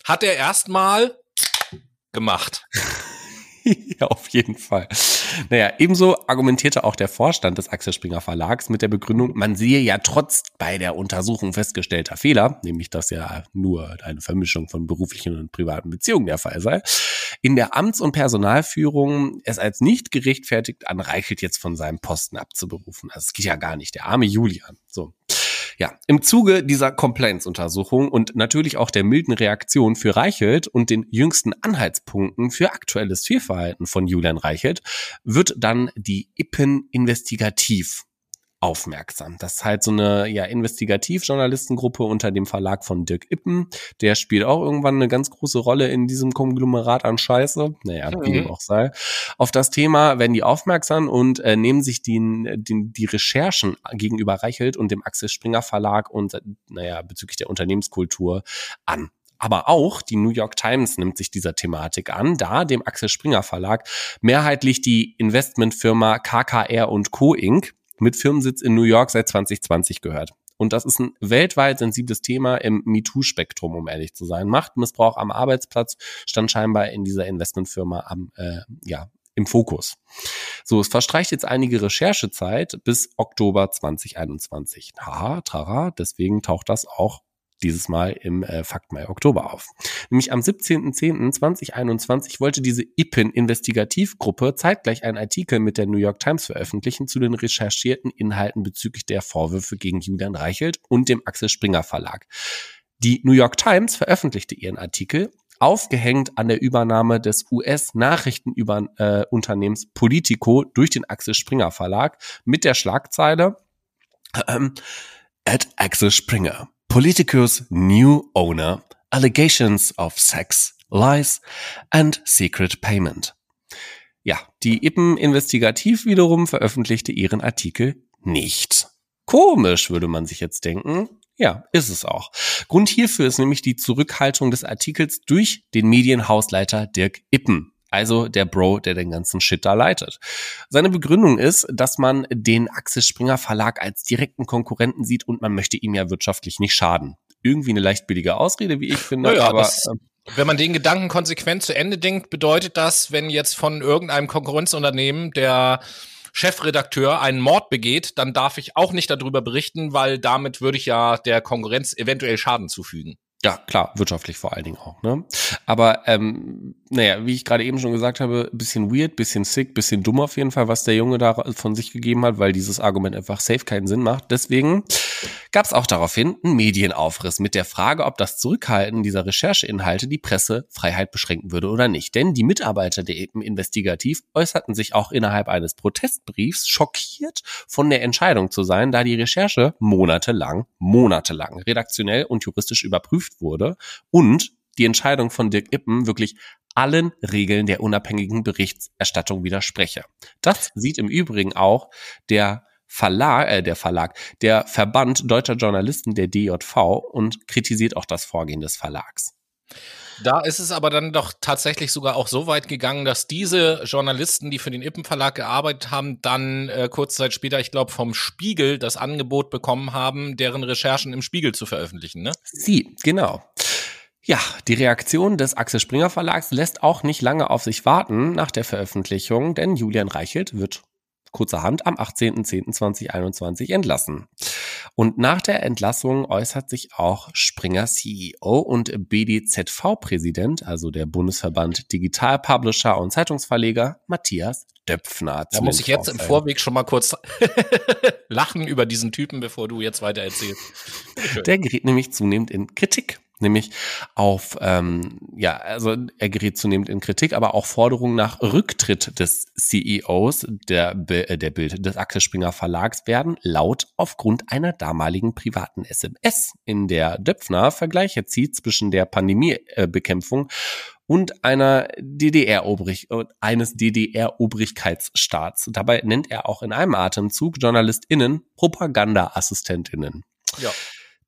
hat er erstmal gemacht. ja, auf jeden Fall. Naja, ebenso argumentierte auch der Vorstand des Axel Springer Verlags mit der Begründung, man sehe ja trotz bei der Untersuchung festgestellter Fehler, nämlich dass ja nur eine Vermischung von beruflichen und privaten Beziehungen der Fall sei, in der Amts- und Personalführung es als nicht gerechtfertigt anreichelt, jetzt von seinem Posten abzuberufen. Also es geht ja gar nicht. Der arme Julian. So. Ja, im Zuge dieser Complaints-Untersuchung und natürlich auch der milden Reaktion für Reichelt und den jüngsten Anhaltspunkten für aktuelles Fehlverhalten von Julian Reichelt wird dann die Ippen investigativ aufmerksam. Das ist halt so eine ja, Investigativjournalistengruppe unter dem Verlag von Dirk Ippen. Der spielt auch irgendwann eine ganz große Rolle in diesem Konglomerat an Scheiße. Naja, mhm. wie dem auch sei. Auf das Thema werden die aufmerksam und äh, nehmen sich die, die, die Recherchen gegenüber Reichelt und dem Axel Springer Verlag und naja, bezüglich der Unternehmenskultur an. Aber auch die New York Times nimmt sich dieser Thematik an, da dem Axel Springer Verlag mehrheitlich die Investmentfirma KKR und Co. Inc mit Firmensitz in New York seit 2020 gehört. Und das ist ein weltweit sensibles Thema im MeToo-Spektrum, um ehrlich zu sein. Machtmissbrauch am Arbeitsplatz stand scheinbar in dieser Investmentfirma am, äh, ja, im Fokus. So, es verstreicht jetzt einige Recherchezeit bis Oktober 2021. Haha, trara, deswegen taucht das auch dieses Mal im äh, Fakt Mai Oktober auf. Nämlich am 17.10.2021 wollte diese IPIN-Investigativgruppe zeitgleich einen Artikel mit der New York Times veröffentlichen zu den recherchierten Inhalten bezüglich der Vorwürfe gegen Julian Reichelt und dem Axel Springer Verlag. Die New York Times veröffentlichte ihren Artikel aufgehängt an der Übernahme des US-Nachrichtenunternehmens äh, Politico durch den Axel Springer Verlag mit der Schlagzeile ähm, at Axel Springer. Politicus new owner, allegations of sex, lies and secret payment. Ja, die Ippen Investigativ wiederum veröffentlichte ihren Artikel nicht. Komisch, würde man sich jetzt denken. Ja, ist es auch. Grund hierfür ist nämlich die Zurückhaltung des Artikels durch den Medienhausleiter Dirk Ippen also der Bro, der den ganzen Shit da leitet. Seine Begründung ist, dass man den Axel Springer Verlag als direkten Konkurrenten sieht und man möchte ihm ja wirtschaftlich nicht schaden. irgendwie eine leicht billige Ausrede, wie ich finde. Naja, aber das, ähm, wenn man den Gedanken konsequent zu Ende denkt, bedeutet das, wenn jetzt von irgendeinem Konkurrenzunternehmen der Chefredakteur einen Mord begeht, dann darf ich auch nicht darüber berichten, weil damit würde ich ja der Konkurrenz eventuell Schaden zufügen. Ja, klar, wirtschaftlich vor allen Dingen auch. Ne? Aber ähm, naja, wie ich gerade eben schon gesagt habe, bisschen weird, bisschen sick, bisschen dumm auf jeden Fall, was der Junge da von sich gegeben hat, weil dieses Argument einfach safe keinen Sinn macht. Deswegen gab es auch daraufhin einen Medienaufriss mit der Frage, ob das Zurückhalten dieser Rechercheinhalte die Pressefreiheit beschränken würde oder nicht. Denn die Mitarbeiter der eben investigativ äußerten sich auch innerhalb eines Protestbriefs schockiert von der Entscheidung zu sein, da die Recherche monatelang, monatelang redaktionell und juristisch überprüft wurde und die Entscheidung von Dirk Ippen wirklich allen Regeln der unabhängigen Berichterstattung widerspreche. Das sieht im Übrigen auch der Verlag, äh, der Verlag, der Verband deutscher Journalisten, der DJV, und kritisiert auch das Vorgehen des Verlags. Da ist es aber dann doch tatsächlich sogar auch so weit gegangen, dass diese Journalisten, die für den Ippen Verlag gearbeitet haben, dann äh, kurz Zeit später, ich glaube, vom Spiegel das Angebot bekommen haben, deren Recherchen im Spiegel zu veröffentlichen, ne? Sie, genau. Ja, die Reaktion des Axel Springer Verlags lässt auch nicht lange auf sich warten nach der Veröffentlichung, denn Julian Reichelt wird kurzerhand am 18.10.2021 entlassen. Und nach der Entlassung äußert sich auch Springer CEO und BDZV-Präsident, also der Bundesverband Digital Publisher und Zeitungsverleger, Matthias Döpfner. Da muss ich jetzt im Vorweg schon mal kurz lachen über diesen Typen, bevor du jetzt weiter erzählst. Der gerät nämlich zunehmend in Kritik nämlich auf, ähm, ja, also er gerät zunehmend in Kritik, aber auch Forderungen nach Rücktritt des CEOs der, äh, der Bild des Axel Springer Verlags werden laut aufgrund einer damaligen privaten SMS, in der Döpfner Vergleiche zieht zwischen der Pandemiebekämpfung und einer DDR-Obrig eines DDR-Obrigkeitsstaats. Dabei nennt er auch in einem Atemzug JournalistInnen Propaganda-AssistentInnen. Ja.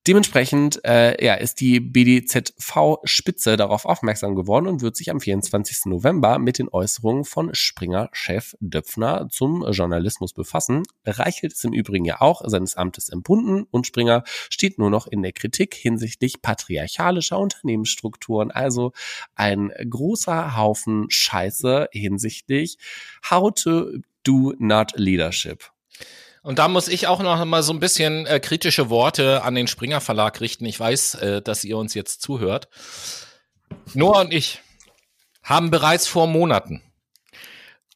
Dementsprechend äh, ja, ist die BDZV-Spitze darauf aufmerksam geworden und wird sich am 24. November mit den Äußerungen von Springer-Chef Döpfner zum Journalismus befassen. Reichelt es im Übrigen ja auch seines Amtes empfunden und Springer steht nur noch in der Kritik hinsichtlich patriarchalischer Unternehmensstrukturen. Also ein großer Haufen Scheiße hinsichtlich How to do not leadership. Und da muss ich auch noch mal so ein bisschen äh, kritische Worte an den Springer Verlag richten. Ich weiß, äh, dass ihr uns jetzt zuhört. Noah und ich haben bereits vor Monaten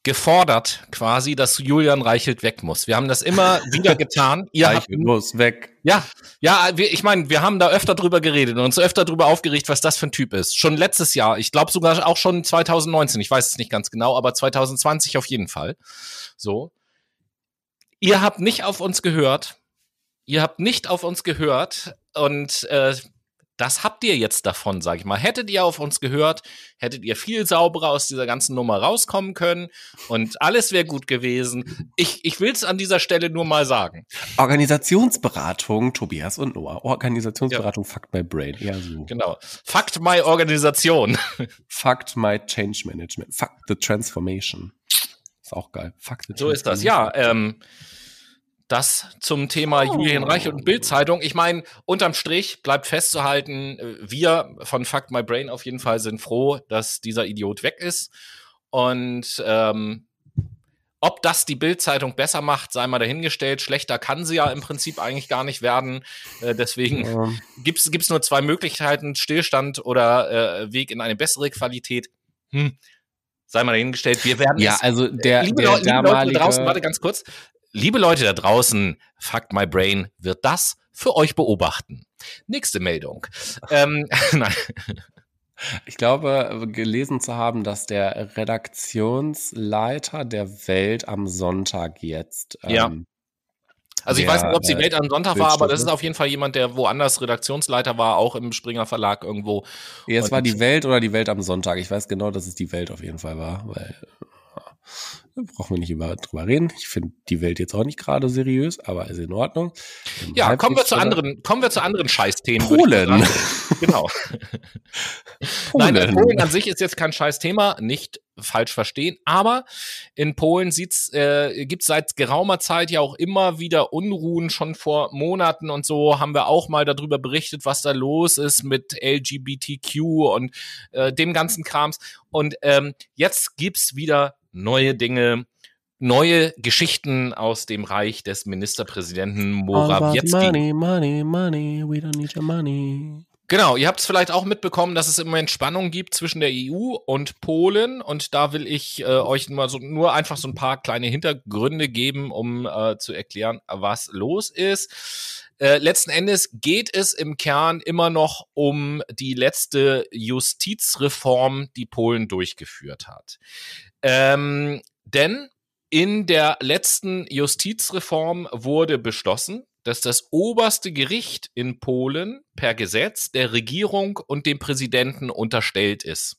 gefordert quasi, dass Julian Reichelt weg muss. Wir haben das immer wieder getan. Ihr Reichelt muss weg. Ja, ja, wir, ich meine, wir haben da öfter drüber geredet und uns öfter drüber aufgeregt, was das für ein Typ ist. Schon letztes Jahr, ich glaube sogar auch schon 2019, ich weiß es nicht ganz genau, aber 2020 auf jeden Fall. So. Ihr habt nicht auf uns gehört. Ihr habt nicht auf uns gehört und äh, das habt ihr jetzt davon, sag ich mal. Hättet ihr auf uns gehört, hättet ihr viel sauberer aus dieser ganzen Nummer rauskommen können und alles wäre gut gewesen. Ich, ich will es an dieser Stelle nur mal sagen. Organisationsberatung, Tobias und Noah. Organisationsberatung, ja. Fuck My Brain. Ja, so. Genau. Fuck My Organisation. Fuck My Change Management. Fuck the Transformation. Ist auch geil. Fuck so ist das. Ja, ähm, das zum Thema oh. Julian Reich und Bildzeitung. Ich meine, unterm Strich bleibt festzuhalten, äh, wir von Fuck My Brain auf jeden Fall sind froh, dass dieser Idiot weg ist. Und ähm, ob das die Bildzeitung besser macht, sei mal dahingestellt. Schlechter kann sie ja im Prinzip eigentlich gar nicht werden. Äh, deswegen ja. gibt's gibt's nur zwei Möglichkeiten: Stillstand oder äh, Weg in eine bessere Qualität. Hm sei mal dahingestellt, wir werden Ja, also der, liebe, der liebe Leute da draußen, warte ganz kurz. Liebe Leute da draußen, Fuck My Brain wird das für euch beobachten. Nächste Meldung. ähm, nein. Ich glaube, gelesen zu haben, dass der Redaktionsleiter der Welt am Sonntag jetzt ähm, ja. Also ich weiß nicht, ob sie Welt am Sonntag war, aber das ist auf jeden Fall jemand, der woanders Redaktionsleiter war, auch im Springer Verlag irgendwo. Jetzt war die Welt oder die Welt am Sonntag. Ich weiß genau, dass es die Welt auf jeden Fall war, weil brauchen wir nicht über, drüber reden. Ich finde die Welt jetzt auch nicht gerade seriös, aber ist in Ordnung. Ja, kommen wir zu anderen, kommen wir zu anderen Scheißthemen. Polen. Genau. Polen. Nein, Polen an sich ist jetzt kein Scheißthema, nicht falsch verstehen, aber in Polen sieht's, äh, gibt es seit geraumer Zeit ja auch immer wieder Unruhen. Schon vor Monaten und so haben wir auch mal darüber berichtet, was da los ist mit LGBTQ und äh, dem ganzen Krams. Und ähm, jetzt gibt's wieder neue Dinge, neue Geschichten aus dem Reich des Ministerpräsidenten Morawiecki. Money, money, money, we don't need your money. Genau, ihr habt es vielleicht auch mitbekommen, dass es im Moment Spannungen gibt zwischen der EU und Polen und da will ich äh, euch mal so nur einfach so ein paar kleine Hintergründe geben, um äh, zu erklären, was los ist. Äh, letzten Endes geht es im Kern immer noch um die letzte Justizreform, die Polen durchgeführt hat. Ähm, denn in der letzten Justizreform wurde beschlossen, dass das oberste Gericht in Polen per Gesetz der Regierung und dem Präsidenten unterstellt ist.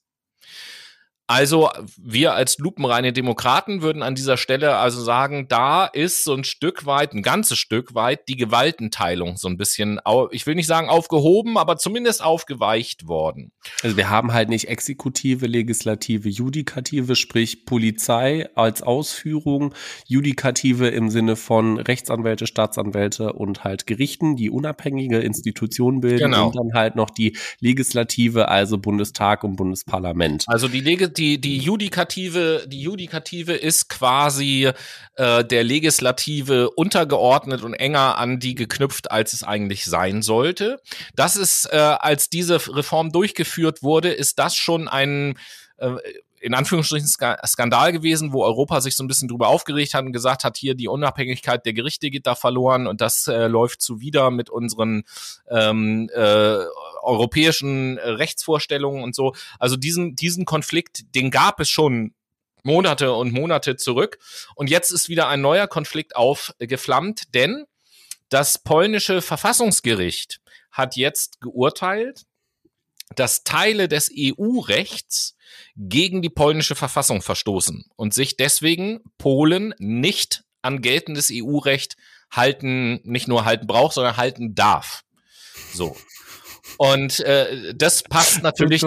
Also wir als lupenreine Demokraten würden an dieser Stelle also sagen, da ist so ein Stück weit, ein ganzes Stück weit die Gewaltenteilung so ein bisschen, ich will nicht sagen aufgehoben, aber zumindest aufgeweicht worden. Also wir haben halt nicht Exekutive, Legislative, Judikative, sprich Polizei als Ausführung, Judikative im Sinne von Rechtsanwälte, Staatsanwälte und halt Gerichten, die unabhängige Institutionen bilden genau. und dann halt noch die Legislative, also Bundestag und Bundesparlament. Also die Leg die, die Judikative, die Judikative ist quasi äh, der Legislative untergeordnet und enger an die geknüpft, als es eigentlich sein sollte. Das ist, äh, als diese Reform durchgeführt wurde, ist das schon ein äh, in Anführungsstrichen Skandal gewesen, wo Europa sich so ein bisschen drüber aufgeregt hat und gesagt hat, hier die Unabhängigkeit der Gerichte geht da verloren und das äh, läuft zuwider mit unseren ähm, äh, europäischen äh, Rechtsvorstellungen und so. Also diesen, diesen Konflikt, den gab es schon Monate und Monate zurück. Und jetzt ist wieder ein neuer Konflikt aufgeflammt, denn das polnische Verfassungsgericht hat jetzt geurteilt, dass Teile des EU-Rechts gegen die polnische Verfassung verstoßen und sich deswegen Polen nicht an geltendes EU-Recht halten, nicht nur halten braucht, sondern halten darf. So. Und äh, das passt natürlich.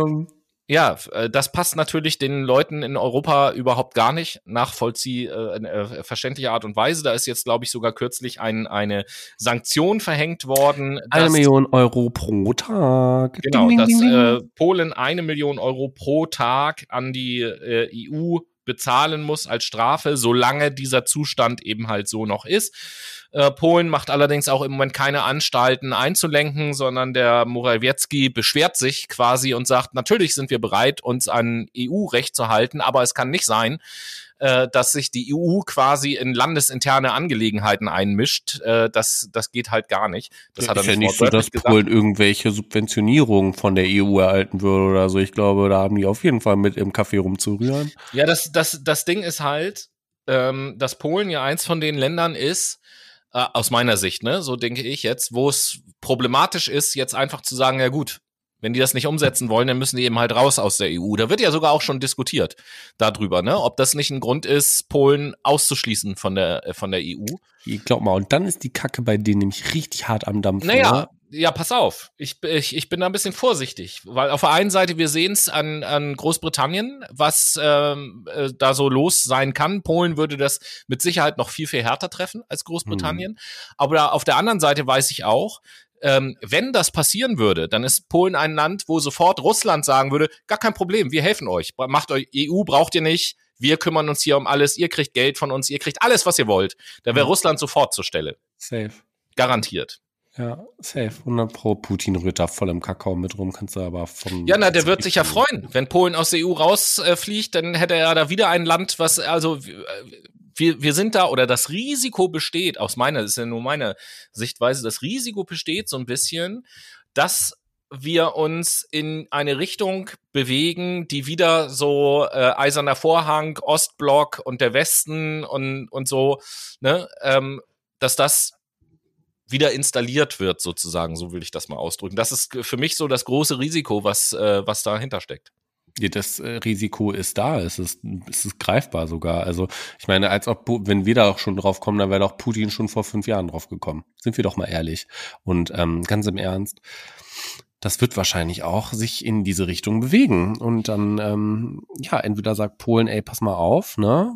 Ja, äh, das passt natürlich den Leuten in Europa überhaupt gar nicht nachvollzieh äh, äh, verständliche Art und Weise. Da ist jetzt, glaube ich, sogar kürzlich ein, eine Sanktion verhängt worden. Eine Million Euro pro Tag. Genau, ding, dass ding, ding. Äh, Polen eine Million Euro pro Tag an die äh, EU bezahlen muss als Strafe, solange dieser Zustand eben halt so noch ist. Äh, Polen macht allerdings auch im Moment keine Anstalten einzulenken, sondern der Morawiecki beschwert sich quasi und sagt, natürlich sind wir bereit, uns an EU-Recht zu halten, aber es kann nicht sein, äh, dass sich die EU quasi in landesinterne Angelegenheiten einmischt. Äh, das, das geht halt gar nicht. Das hat er ja nicht so, dass gesagt. Polen irgendwelche Subventionierungen von der EU erhalten würde oder so. Ich glaube, da haben die auf jeden Fall mit im Kaffee rumzurühren. Ja, das, das, das Ding ist halt, ähm, dass Polen ja eins von den Ländern ist, äh, aus meiner Sicht, ne, so denke ich jetzt, wo es problematisch ist, jetzt einfach zu sagen, ja gut, wenn die das nicht umsetzen wollen, dann müssen die eben halt raus aus der EU. Da wird ja sogar auch schon diskutiert darüber, ne, ob das nicht ein Grund ist, Polen auszuschließen von der äh, von der EU. Ich glaub mal, und dann ist die Kacke bei denen nämlich richtig hart am Dampfen. Naja, oder? Ja, pass auf. Ich, ich, ich bin da ein bisschen vorsichtig, weil auf der einen Seite wir sehen es an, an Großbritannien, was ähm, äh, da so los sein kann. Polen würde das mit Sicherheit noch viel, viel härter treffen als Großbritannien. Mhm. Aber auf der anderen Seite weiß ich auch, ähm, wenn das passieren würde, dann ist Polen ein Land, wo sofort Russland sagen würde, gar kein Problem, wir helfen euch. Macht euch, EU braucht ihr nicht, wir kümmern uns hier um alles, ihr kriegt Geld von uns, ihr kriegt alles, was ihr wollt. Da wäre mhm. Russland sofort zur Stelle. Safe. Garantiert. Ja, safe. 100 Pro Putin rührt da voll im Kakao mit rum, kannst du aber vom. Ja, na, der wird sich ja freuen. Wenn Polen aus der EU rausfliegt, dann hätte er da wieder ein Land, was, also, wir, wir sind da, oder das Risiko besteht, aus meiner, das ist ja nur meine Sichtweise, das Risiko besteht so ein bisschen, dass wir uns in eine Richtung bewegen, die wieder so äh, eiserner Vorhang, Ostblock und der Westen und, und so, ne, ähm, dass das wieder installiert wird, sozusagen, so will ich das mal ausdrücken. Das ist für mich so das große Risiko, was, äh, was dahinter steckt. Das äh, Risiko ist da, es ist, es ist greifbar sogar. Also ich meine, als ob, wenn wir da auch schon drauf kommen, dann wäre doch Putin schon vor fünf Jahren drauf gekommen. Sind wir doch mal ehrlich. Und ähm, ganz im Ernst, das wird wahrscheinlich auch sich in diese Richtung bewegen. Und dann, ähm, ja, entweder sagt Polen, ey, pass mal auf, ne?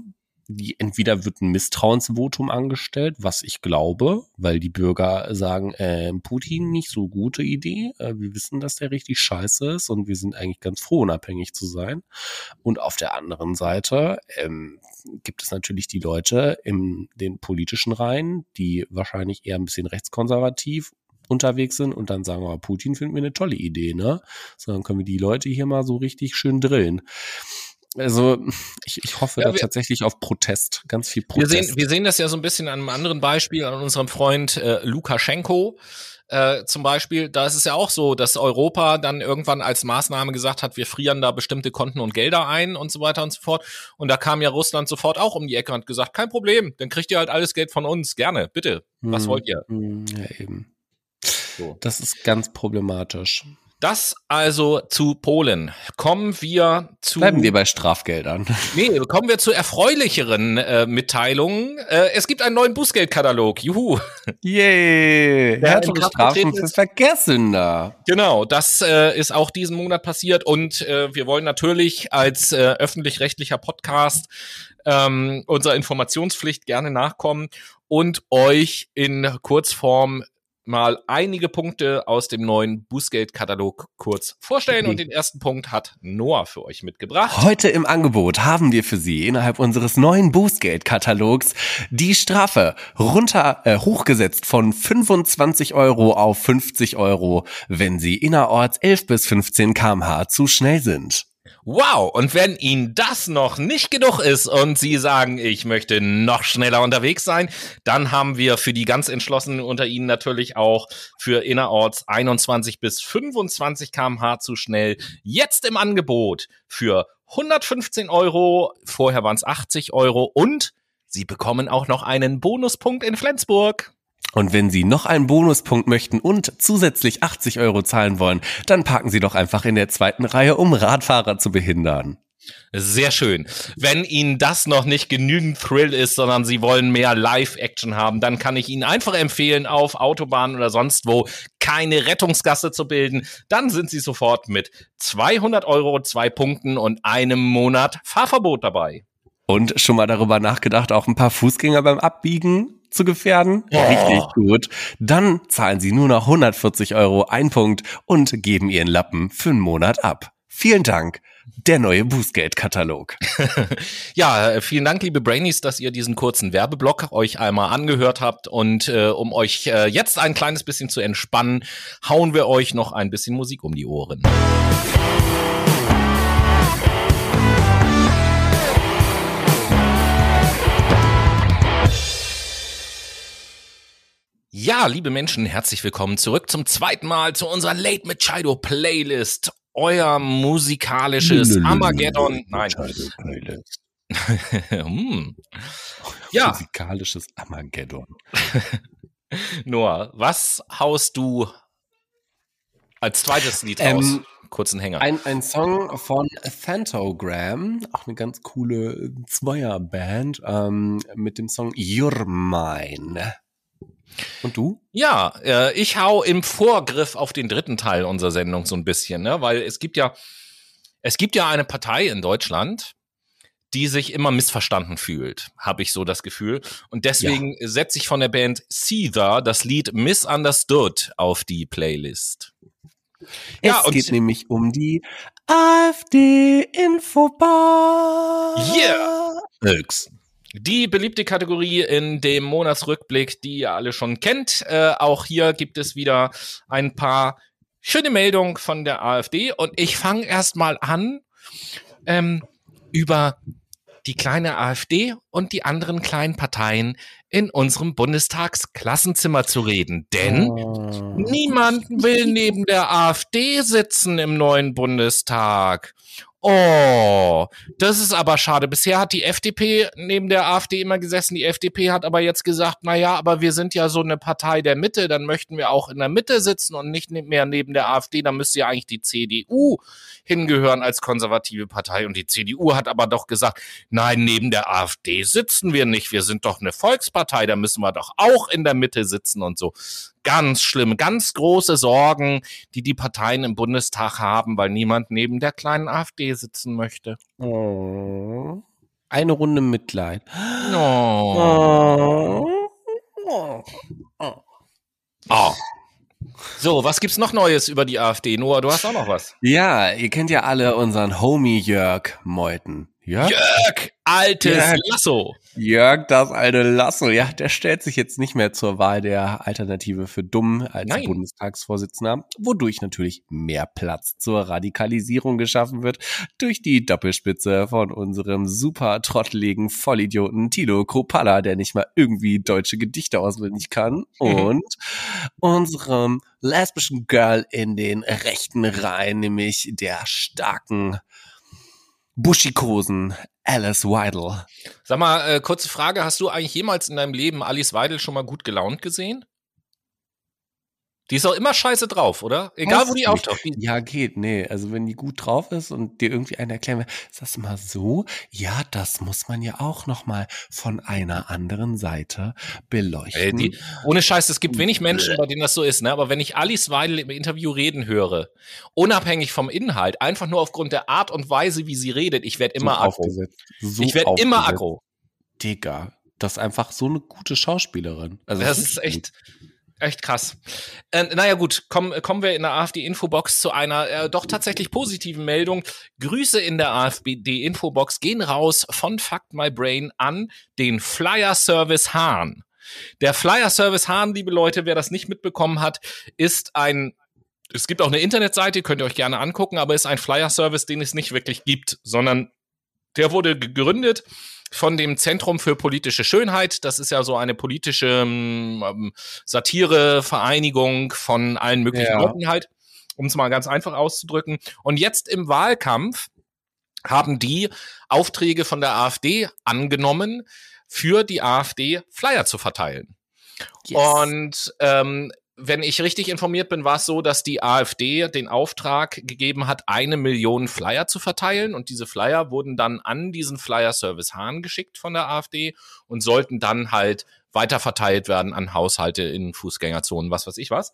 Die, entweder wird ein Misstrauensvotum angestellt, was ich glaube, weil die Bürger sagen, äh, Putin nicht so gute Idee. Äh, wir wissen, dass der richtig scheiße ist und wir sind eigentlich ganz froh, unabhängig zu sein. Und auf der anderen Seite ähm, gibt es natürlich die Leute in den politischen Reihen, die wahrscheinlich eher ein bisschen rechtskonservativ unterwegs sind und dann sagen wir, Putin finden wir eine tolle Idee, ne? So, dann können wir die Leute hier mal so richtig schön drillen. Also ich, ich hoffe ja, da tatsächlich auf Protest, ganz viel Protest. Wir sehen, wir sehen das ja so ein bisschen an einem anderen Beispiel, an unserem Freund äh, Lukaschenko. Äh, zum Beispiel, da ist es ja auch so, dass Europa dann irgendwann als Maßnahme gesagt hat, wir frieren da bestimmte Konten und Gelder ein und so weiter und so fort. Und da kam ja Russland sofort auch um die Ecke und gesagt, kein Problem, dann kriegt ihr halt alles Geld von uns, gerne, bitte. Was hm, wollt ihr? Hm, ja, eben. So. Das ist ganz problematisch. Das also zu Polen. Kommen wir zu. Bleiben wir bei Strafgeldern. Nee, kommen wir zu erfreulicheren äh, Mitteilungen. Äh, es gibt einen neuen Bußgeldkatalog. Juhu. Yay. Yeah. Härtere Strafen für Verkehrssünder. Genau, das äh, ist auch diesen Monat passiert. Und äh, wir wollen natürlich als äh, öffentlich-rechtlicher Podcast ähm, unserer Informationspflicht gerne nachkommen und euch in Kurzform mal einige Punkte aus dem neuen Bußgeldkatalog kurz vorstellen. Und den ersten Punkt hat Noah für euch mitgebracht. Heute im Angebot haben wir für Sie innerhalb unseres neuen Bußgeldkatalogs die Strafe runter äh, hochgesetzt von 25 Euro auf 50 Euro, wenn Sie innerorts 11 bis 15 kmh zu schnell sind. Wow, und wenn Ihnen das noch nicht genug ist und Sie sagen, ich möchte noch schneller unterwegs sein, dann haben wir für die ganz Entschlossenen unter Ihnen natürlich auch für innerorts 21 bis 25 kmh zu schnell jetzt im Angebot für 115 Euro, vorher waren es 80 Euro und Sie bekommen auch noch einen Bonuspunkt in Flensburg. Und wenn Sie noch einen Bonuspunkt möchten und zusätzlich 80 Euro zahlen wollen, dann parken Sie doch einfach in der zweiten Reihe, um Radfahrer zu behindern. Sehr schön. Wenn Ihnen das noch nicht genügend Thrill ist, sondern Sie wollen mehr Live-Action haben, dann kann ich Ihnen einfach empfehlen, auf Autobahnen oder sonst wo keine Rettungsgasse zu bilden. Dann sind Sie sofort mit 200 Euro, zwei Punkten und einem Monat Fahrverbot dabei. Und schon mal darüber nachgedacht, auch ein paar Fußgänger beim Abbiegen zu gefährden? Oh. Richtig gut. Dann zahlen Sie nur noch 140 Euro ein Punkt und geben Ihren Lappen für einen Monat ab. Vielen Dank. Der neue Bußgeldkatalog. ja, vielen Dank, liebe Brainies, dass ihr diesen kurzen Werbeblock euch einmal angehört habt. Und äh, um euch äh, jetzt ein kleines bisschen zu entspannen, hauen wir euch noch ein bisschen Musik um die Ohren. Ja, liebe Menschen, herzlich willkommen zurück zum zweiten Mal zu unserer Late Machado Playlist. Euer musikalisches Armageddon. Nein. Playlist. hm. Ja. Musikalisches Armageddon. Noah, was haust du als zweites Lied ähm, raus? Kurzen Hänger. Ein, ein Song von Phantogram, auch eine ganz coole Zweierband, ähm, mit dem Song You're Mine. Und du? Ja, äh, ich hau im Vorgriff auf den dritten Teil unserer Sendung so ein bisschen, ne? weil es gibt ja, es gibt ja eine Partei in Deutschland, die sich immer missverstanden fühlt, habe ich so das Gefühl. Und deswegen ja. setze ich von der Band Seether das Lied Misunderstood auf die Playlist. Es ja, geht nämlich um die AfD-Infobar. Yeah! Nix. Die beliebte Kategorie in dem Monatsrückblick, die ihr alle schon kennt. Äh, auch hier gibt es wieder ein paar schöne Meldungen von der AfD. Und ich fange erstmal an, ähm, über die kleine AfD und die anderen kleinen Parteien in unserem Bundestagsklassenzimmer zu reden. Denn oh. niemand will neben der AfD sitzen im neuen Bundestag. Oh, das ist aber schade. Bisher hat die FDP neben der AfD immer gesessen. Die FDP hat aber jetzt gesagt, na ja, aber wir sind ja so eine Partei der Mitte, dann möchten wir auch in der Mitte sitzen und nicht mehr neben der AfD. Da müsste ja eigentlich die CDU hingehören als konservative Partei. Und die CDU hat aber doch gesagt, nein, neben der AfD sitzen wir nicht. Wir sind doch eine Volkspartei, da müssen wir doch auch in der Mitte sitzen und so ganz schlimm, ganz große Sorgen, die die Parteien im Bundestag haben, weil niemand neben der kleinen AfD sitzen möchte. Oh. Eine Runde Mitleid. Oh. Oh. oh. So, was gibt's noch Neues über die AfD? Noah, du hast auch noch was. Ja, ihr kennt ja alle unseren Homie Jörg Meuthen. Jörg? Jörg, altes Jörg, Lasso. Jörg, das alte Lasso. Ja, der stellt sich jetzt nicht mehr zur Wahl der Alternative für Dumm als Nein. Bundestagsvorsitzender, wodurch natürlich mehr Platz zur Radikalisierung geschaffen wird durch die Doppelspitze von unserem super trotteligen Vollidioten Tilo Kropala, der nicht mal irgendwie deutsche Gedichte auswendig kann und unserem lesbischen Girl in den rechten Reihen, nämlich der starken buschikosen Alice Weidel. Sag mal, äh, kurze Frage, hast du eigentlich jemals in deinem Leben Alice Weidel schon mal gut gelaunt gesehen? Die ist auch immer scheiße drauf, oder? Egal, Was wo die auftaucht. Ja, geht, nee. Also wenn die gut drauf ist und dir irgendwie einer erklären will, ist das mal so? Ja, das muss man ja auch noch mal von einer anderen Seite beleuchten. Ey, die, ohne Scheiß, es gibt wenig Menschen, bei denen das so ist, ne? Aber wenn ich Alice Weidel im Interview reden höre, unabhängig vom Inhalt, einfach nur aufgrund der Art und Weise, wie sie redet, ich werde immer so aggro. So ich werde immer aggro. Digga, das ist einfach so eine gute Schauspielerin. Also das ist echt. Gut. Echt krass. Äh, naja gut, komm, kommen wir in der AfD-Infobox zu einer äh, doch tatsächlich positiven Meldung. Grüße in der AfD-Infobox gehen raus von Fuck My Brain an den Flyer-Service Hahn. Der Flyer-Service Hahn, liebe Leute, wer das nicht mitbekommen hat, ist ein es gibt auch eine Internetseite, könnt ihr euch gerne angucken, aber ist ein Flyer-Service, den es nicht wirklich gibt, sondern der wurde gegründet von dem Zentrum für politische Schönheit. Das ist ja so eine politische ähm, Satirevereinigung von allen möglichen ja. Leuten halt, um es mal ganz einfach auszudrücken. Und jetzt im Wahlkampf haben die Aufträge von der AfD angenommen, für die AfD Flyer zu verteilen. Yes. Und ähm, wenn ich richtig informiert bin, war es so, dass die AfD den Auftrag gegeben hat, eine Million Flyer zu verteilen. Und diese Flyer wurden dann an diesen Flyer-Service Hahn geschickt von der AfD und sollten dann halt weiter verteilt werden an Haushalte in Fußgängerzonen, was weiß ich was.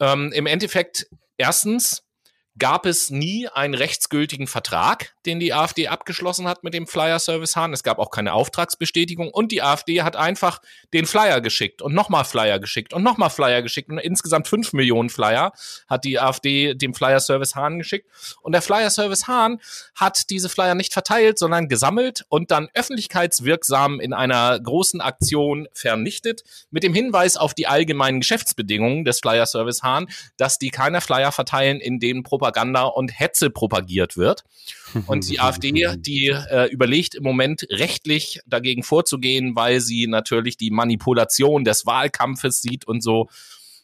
Ähm, Im Endeffekt, erstens, gab es nie einen rechtsgültigen Vertrag, den die AfD abgeschlossen hat mit dem Flyer Service Hahn. Es gab auch keine Auftragsbestätigung. Und die AfD hat einfach den Flyer geschickt und nochmal Flyer geschickt und nochmal Flyer geschickt. Und insgesamt fünf Millionen Flyer hat die AfD dem Flyer Service Hahn geschickt. Und der Flyer Service Hahn hat diese Flyer nicht verteilt, sondern gesammelt und dann öffentlichkeitswirksam in einer großen Aktion vernichtet mit dem Hinweis auf die allgemeinen Geschäftsbedingungen des Flyer Service Hahn, dass die keine Flyer verteilen, in denen Propaganda Propaganda und Hetze propagiert wird. Und die AfD, die äh, überlegt im Moment rechtlich dagegen vorzugehen, weil sie natürlich die Manipulation des Wahlkampfes sieht und so.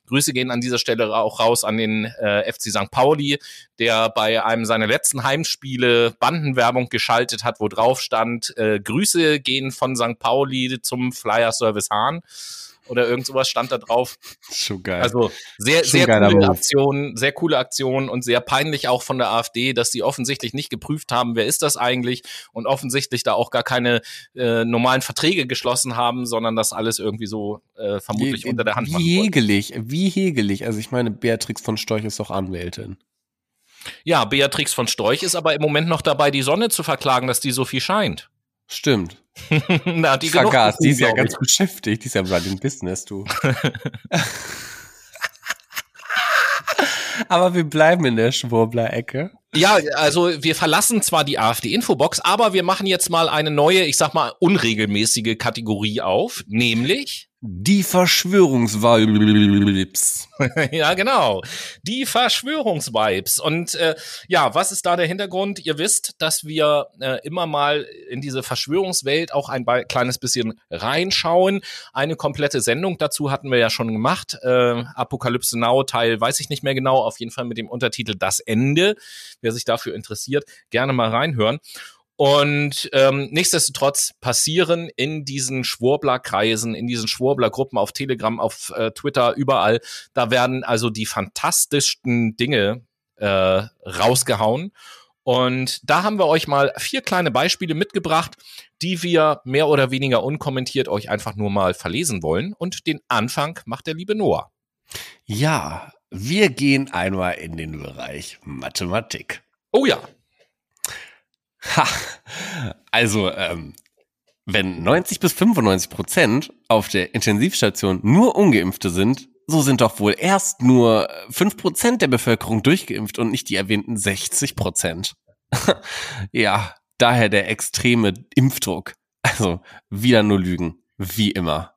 Grüße gehen an dieser Stelle auch raus an den äh, FC St. Pauli, der bei einem seiner letzten Heimspiele Bandenwerbung geschaltet hat, wo drauf stand, äh, Grüße gehen von St. Pauli zum Flyer Service Hahn oder irgend sowas stand da drauf. Schon geil. Also sehr, Schon sehr coole. Aktion, sehr coole Aktion und sehr peinlich auch von der AfD, dass sie offensichtlich nicht geprüft haben, wer ist das eigentlich und offensichtlich da auch gar keine äh, normalen Verträge geschlossen haben, sondern das alles irgendwie so äh, vermutlich wie, unter der Hand Wie hegelig, wie hegelig. Also ich meine, Beatrix von Storch ist doch Anwältin. Ja, Beatrix von Storch ist aber im Moment noch dabei, die Sonne zu verklagen, dass die so viel scheint. Stimmt. Na, die Vergaß, die ist ja ganz beschäftigt, die ist ja bei dem Business, du. aber wir bleiben in der Schwurbler-Ecke. Ja, also wir verlassen zwar die AfD-Infobox, aber wir machen jetzt mal eine neue, ich sag mal, unregelmäßige Kategorie auf, nämlich Die Verschwörungsvibes. ja, genau. Die Verschwörungsvibes. Und äh, ja, was ist da der Hintergrund? Ihr wisst, dass wir äh, immer mal in diese Verschwörungswelt auch ein kleines bisschen reinschauen. Eine komplette Sendung dazu hatten wir ja schon gemacht. Äh, Apokalypse Now Teil weiß ich nicht mehr genau. Auf jeden Fall mit dem Untertitel Das Ende. Wer sich dafür interessiert, gerne mal reinhören. Und ähm, nichtsdestotrotz passieren in diesen Schwurbler-Kreisen, in diesen Schwurbler-Gruppen auf Telegram, auf äh, Twitter, überall, da werden also die fantastischsten Dinge äh, rausgehauen. Und da haben wir euch mal vier kleine Beispiele mitgebracht, die wir mehr oder weniger unkommentiert euch einfach nur mal verlesen wollen. Und den Anfang macht der liebe Noah. Ja, wir gehen einmal in den Bereich Mathematik. Oh ja. Ha, also, ähm, wenn 90 bis 95 Prozent auf der Intensivstation nur Ungeimpfte sind, so sind doch wohl erst nur 5 Prozent der Bevölkerung durchgeimpft und nicht die erwähnten 60 Prozent. ja, daher der extreme Impfdruck. Also, wieder nur Lügen. Wie immer.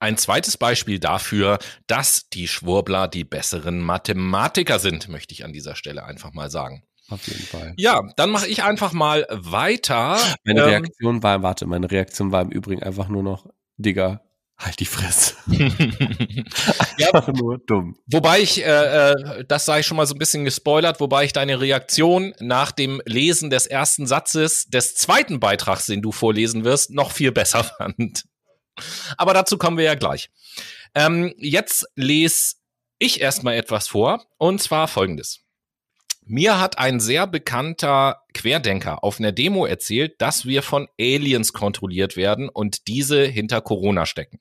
Ein zweites Beispiel dafür, dass die Schwurbler die besseren Mathematiker sind, möchte ich an dieser Stelle einfach mal sagen. Auf jeden Fall. Ja, dann mache ich einfach mal weiter. Meine ähm, Reaktion war, warte, meine Reaktion war im Übrigen einfach nur noch, Digga, halt die Fresse. ja, nur dumm. Wobei ich, äh, äh, das sei schon mal so ein bisschen gespoilert, wobei ich deine Reaktion nach dem Lesen des ersten Satzes des zweiten Beitrags, den du vorlesen wirst, noch viel besser fand. Aber dazu kommen wir ja gleich. Ähm, jetzt lese ich erstmal etwas vor, und zwar folgendes. Mir hat ein sehr bekannter Querdenker auf einer Demo erzählt, dass wir von Aliens kontrolliert werden und diese hinter Corona stecken.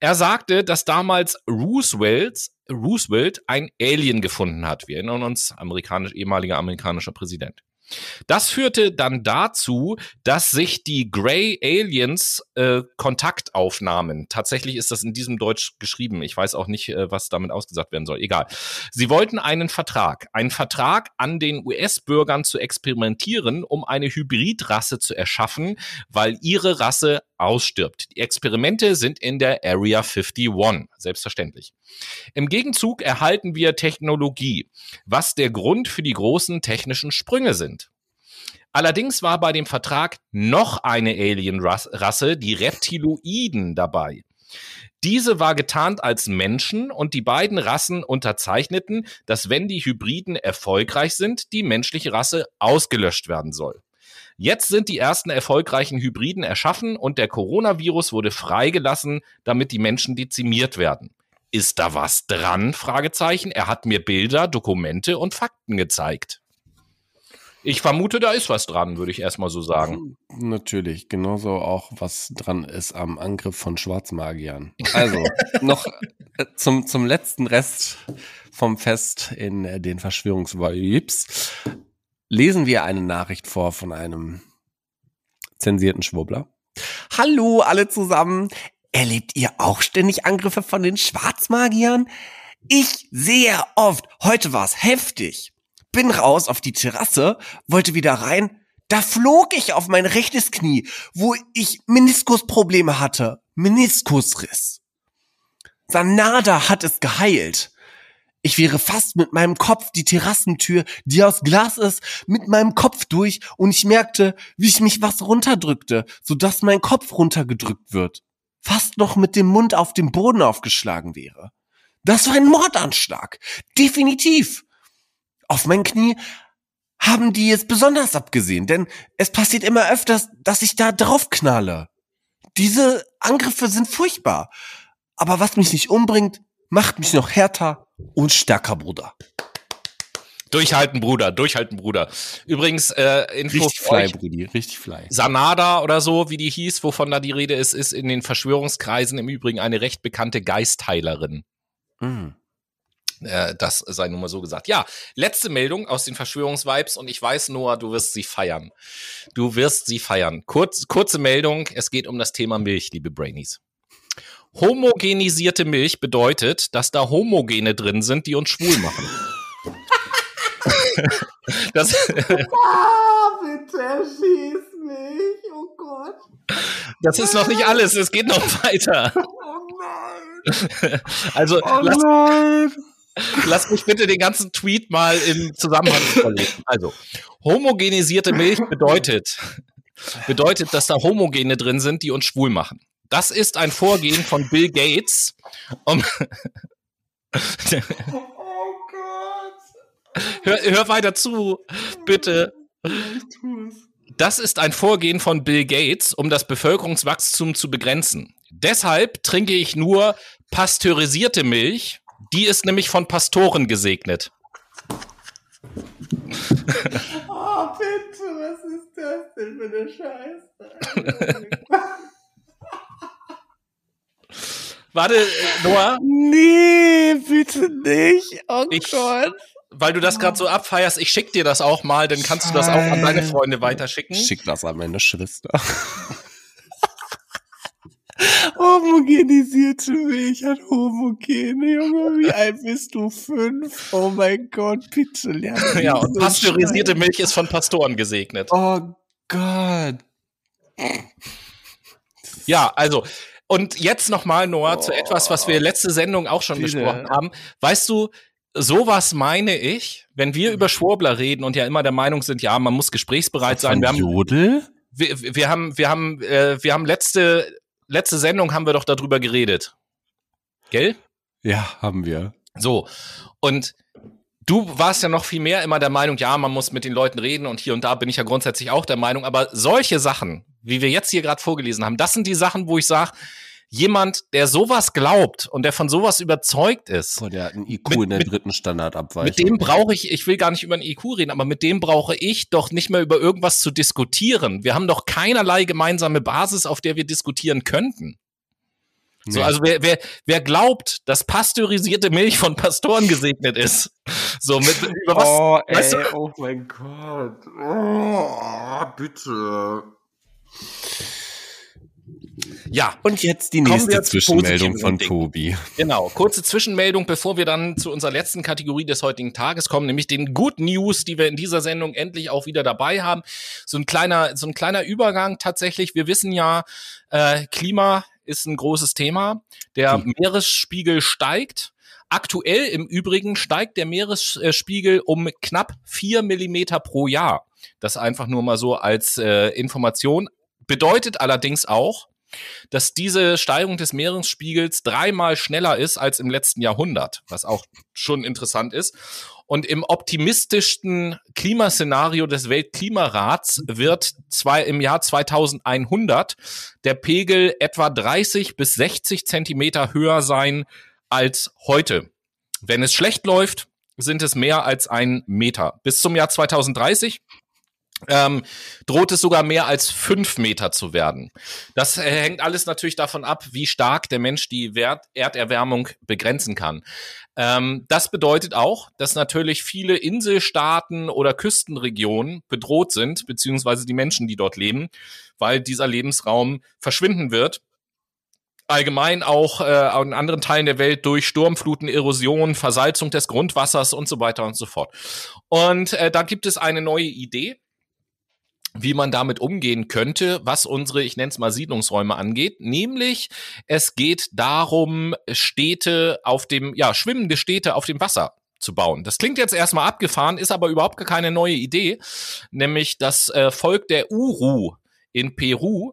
Er sagte, dass damals Roosevelt, Roosevelt ein Alien gefunden hat. Wir erinnern uns, amerikanisch, ehemaliger amerikanischer Präsident. Das führte dann dazu, dass sich die Grey Aliens äh, Kontakt aufnahmen. Tatsächlich ist das in diesem Deutsch geschrieben. Ich weiß auch nicht, äh, was damit ausgesagt werden soll. Egal. Sie wollten einen Vertrag, einen Vertrag an den US-Bürgern zu experimentieren, um eine Hybridrasse zu erschaffen, weil ihre Rasse ausstirbt. Die Experimente sind in der Area 51, selbstverständlich. Im Gegenzug erhalten wir Technologie, was der Grund für die großen technischen Sprünge sind. Allerdings war bei dem Vertrag noch eine Alien-Rasse, die Reptiloiden, dabei. Diese war getarnt als Menschen und die beiden Rassen unterzeichneten, dass wenn die Hybriden erfolgreich sind, die menschliche Rasse ausgelöscht werden soll. Jetzt sind die ersten erfolgreichen Hybriden erschaffen und der Coronavirus wurde freigelassen, damit die Menschen dezimiert werden. Ist da was dran? Fragezeichen. Er hat mir Bilder, Dokumente und Fakten gezeigt. Ich vermute, da ist was dran, würde ich erstmal so sagen. Natürlich, genauso auch was dran ist am Angriff von Schwarzmagiern. Also, noch äh, zum, zum letzten Rest vom Fest in äh, den Verschwörungsvibes lesen wir eine Nachricht vor von einem zensierten Schwurbler. Hallo alle zusammen. Erlebt ihr auch ständig Angriffe von den Schwarzmagiern? Ich sehr oft. Heute war's heftig. Bin raus auf die Terrasse, wollte wieder rein. Da flog ich auf mein rechtes Knie, wo ich Meniskusprobleme hatte. Meniskusriss. Sanada hat es geheilt. Ich wäre fast mit meinem Kopf die Terrassentür, die aus Glas ist, mit meinem Kopf durch und ich merkte, wie ich mich was runterdrückte, sodass mein Kopf runtergedrückt wird. Fast noch mit dem Mund auf dem Boden aufgeschlagen wäre. Das war ein Mordanschlag. Definitiv. Auf mein Knie haben die es besonders abgesehen, denn es passiert immer öfters, dass ich da draufknalle. Diese Angriffe sind furchtbar. Aber was mich nicht umbringt, macht mich noch härter und stärker, Bruder. Durchhalten, Bruder, durchhalten, Bruder. Übrigens, äh, Info Richtig fly, Brudi, richtig fly. Sanada oder so, wie die hieß, wovon da die Rede ist, ist in den Verschwörungskreisen im Übrigen eine recht bekannte Geistheilerin. Mhm. Äh, das sei nun mal so gesagt. Ja, letzte Meldung aus den Verschwörungsvibes und ich weiß, Noah, du wirst sie feiern. Du wirst sie feiern. Kurz, kurze Meldung, es geht um das Thema Milch, liebe Brainies. Homogenisierte Milch bedeutet, dass da Homogene drin sind, die uns schwul machen. das ah, bitte schieß mich, oh Gott. Das ist noch nicht alles, es geht noch weiter. also oh lass, nein. lass mich bitte den ganzen Tweet mal im Zusammenhang vorlesen. Also, homogenisierte Milch bedeutet, bedeutet, dass da Homogene drin sind, die uns schwul machen. Das ist ein Vorgehen von Bill Gates, um Oh Gott. Hör, hör weiter zu, bitte. Ich tue es. Das ist ein Vorgehen von Bill Gates, um das Bevölkerungswachstum zu begrenzen. Deshalb trinke ich nur pasteurisierte Milch. Die ist nämlich von Pastoren gesegnet. Oh, bitte, was ist das denn für eine Scheiße? Warte, Noah. Nee, bitte nicht. Oh ich, Gott weil du das gerade so abfeierst, ich schick dir das auch mal, dann kannst du das auch an deine Freunde weiterschicken. Schick das an meine Schwester. Homogenisierte Milch hat homogene, Junge. Wie alt bist du? Fünf? Oh mein Gott, bitte lerne. Ja, und so pasteurisierte Scheiß. Milch ist von Pastoren gesegnet. Oh Gott. Ja, also, und jetzt nochmal, Noah, oh, zu etwas, was wir letzte Sendung auch schon bitte. besprochen haben. Weißt du, sowas meine ich, wenn wir über Schwurbler reden und ja immer der Meinung sind, ja, man muss gesprächsbereit sein. Wir haben, Jodel? Wir, wir haben, wir haben, äh, wir haben letzte, letzte Sendung haben wir doch darüber geredet. Gell? Ja, haben wir. So. Und du warst ja noch viel mehr immer der Meinung, ja, man muss mit den Leuten reden und hier und da bin ich ja grundsätzlich auch der Meinung, aber solche Sachen, wie wir jetzt hier gerade vorgelesen haben, das sind die Sachen, wo ich sage, jemand, der sowas glaubt und der von sowas überzeugt ist. Boah, der hat einen IQ mit, in der mit, dritten Standardabweichung. Mit dem brauche ich, ich will gar nicht über einen IQ reden, aber mit dem brauche ich doch nicht mehr über irgendwas zu diskutieren. Wir haben doch keinerlei gemeinsame Basis, auf der wir diskutieren könnten. So, also wer, wer, wer glaubt, dass pasteurisierte Milch von Pastoren gesegnet ist, so mit über was? Oh, weißt ey, du? oh mein Gott. Oh, bitte. Ja. Und jetzt die nächste Zwischenmeldung von Tobi. Genau, kurze Zwischenmeldung, bevor wir dann zu unserer letzten Kategorie des heutigen Tages kommen, nämlich den Good News, die wir in dieser Sendung endlich auch wieder dabei haben. So ein kleiner, so ein kleiner Übergang tatsächlich. Wir wissen ja, äh, Klima ist ein großes Thema. Der hm. Meeresspiegel steigt. Aktuell im Übrigen steigt der Meeresspiegel um knapp vier Millimeter pro Jahr. Das einfach nur mal so als äh, Information. Bedeutet allerdings auch, dass diese Steigerung des Meeresspiegels dreimal schneller ist als im letzten Jahrhundert, was auch schon interessant ist. Und im optimistischsten Klimaszenario des Weltklimarats wird zwei, im Jahr 2100 der Pegel etwa 30 bis 60 Zentimeter höher sein als heute. Wenn es schlecht läuft, sind es mehr als ein Meter. Bis zum Jahr 2030 ähm, droht es sogar mehr als fünf Meter zu werden. Das äh, hängt alles natürlich davon ab, wie stark der Mensch die Wert Erderwärmung begrenzen kann. Ähm, das bedeutet auch, dass natürlich viele Inselstaaten oder Küstenregionen bedroht sind, beziehungsweise die Menschen, die dort leben, weil dieser Lebensraum verschwinden wird allgemein auch äh, in anderen Teilen der Welt durch Sturmfluten, Erosion, Versalzung des Grundwassers und so weiter und so fort. Und äh, da gibt es eine neue Idee, wie man damit umgehen könnte, was unsere, ich nenne es mal Siedlungsräume angeht. Nämlich, es geht darum, Städte auf dem, ja, schwimmende Städte auf dem Wasser zu bauen. Das klingt jetzt erstmal abgefahren, ist aber überhaupt keine neue Idee. Nämlich das äh, Volk der Uru in Peru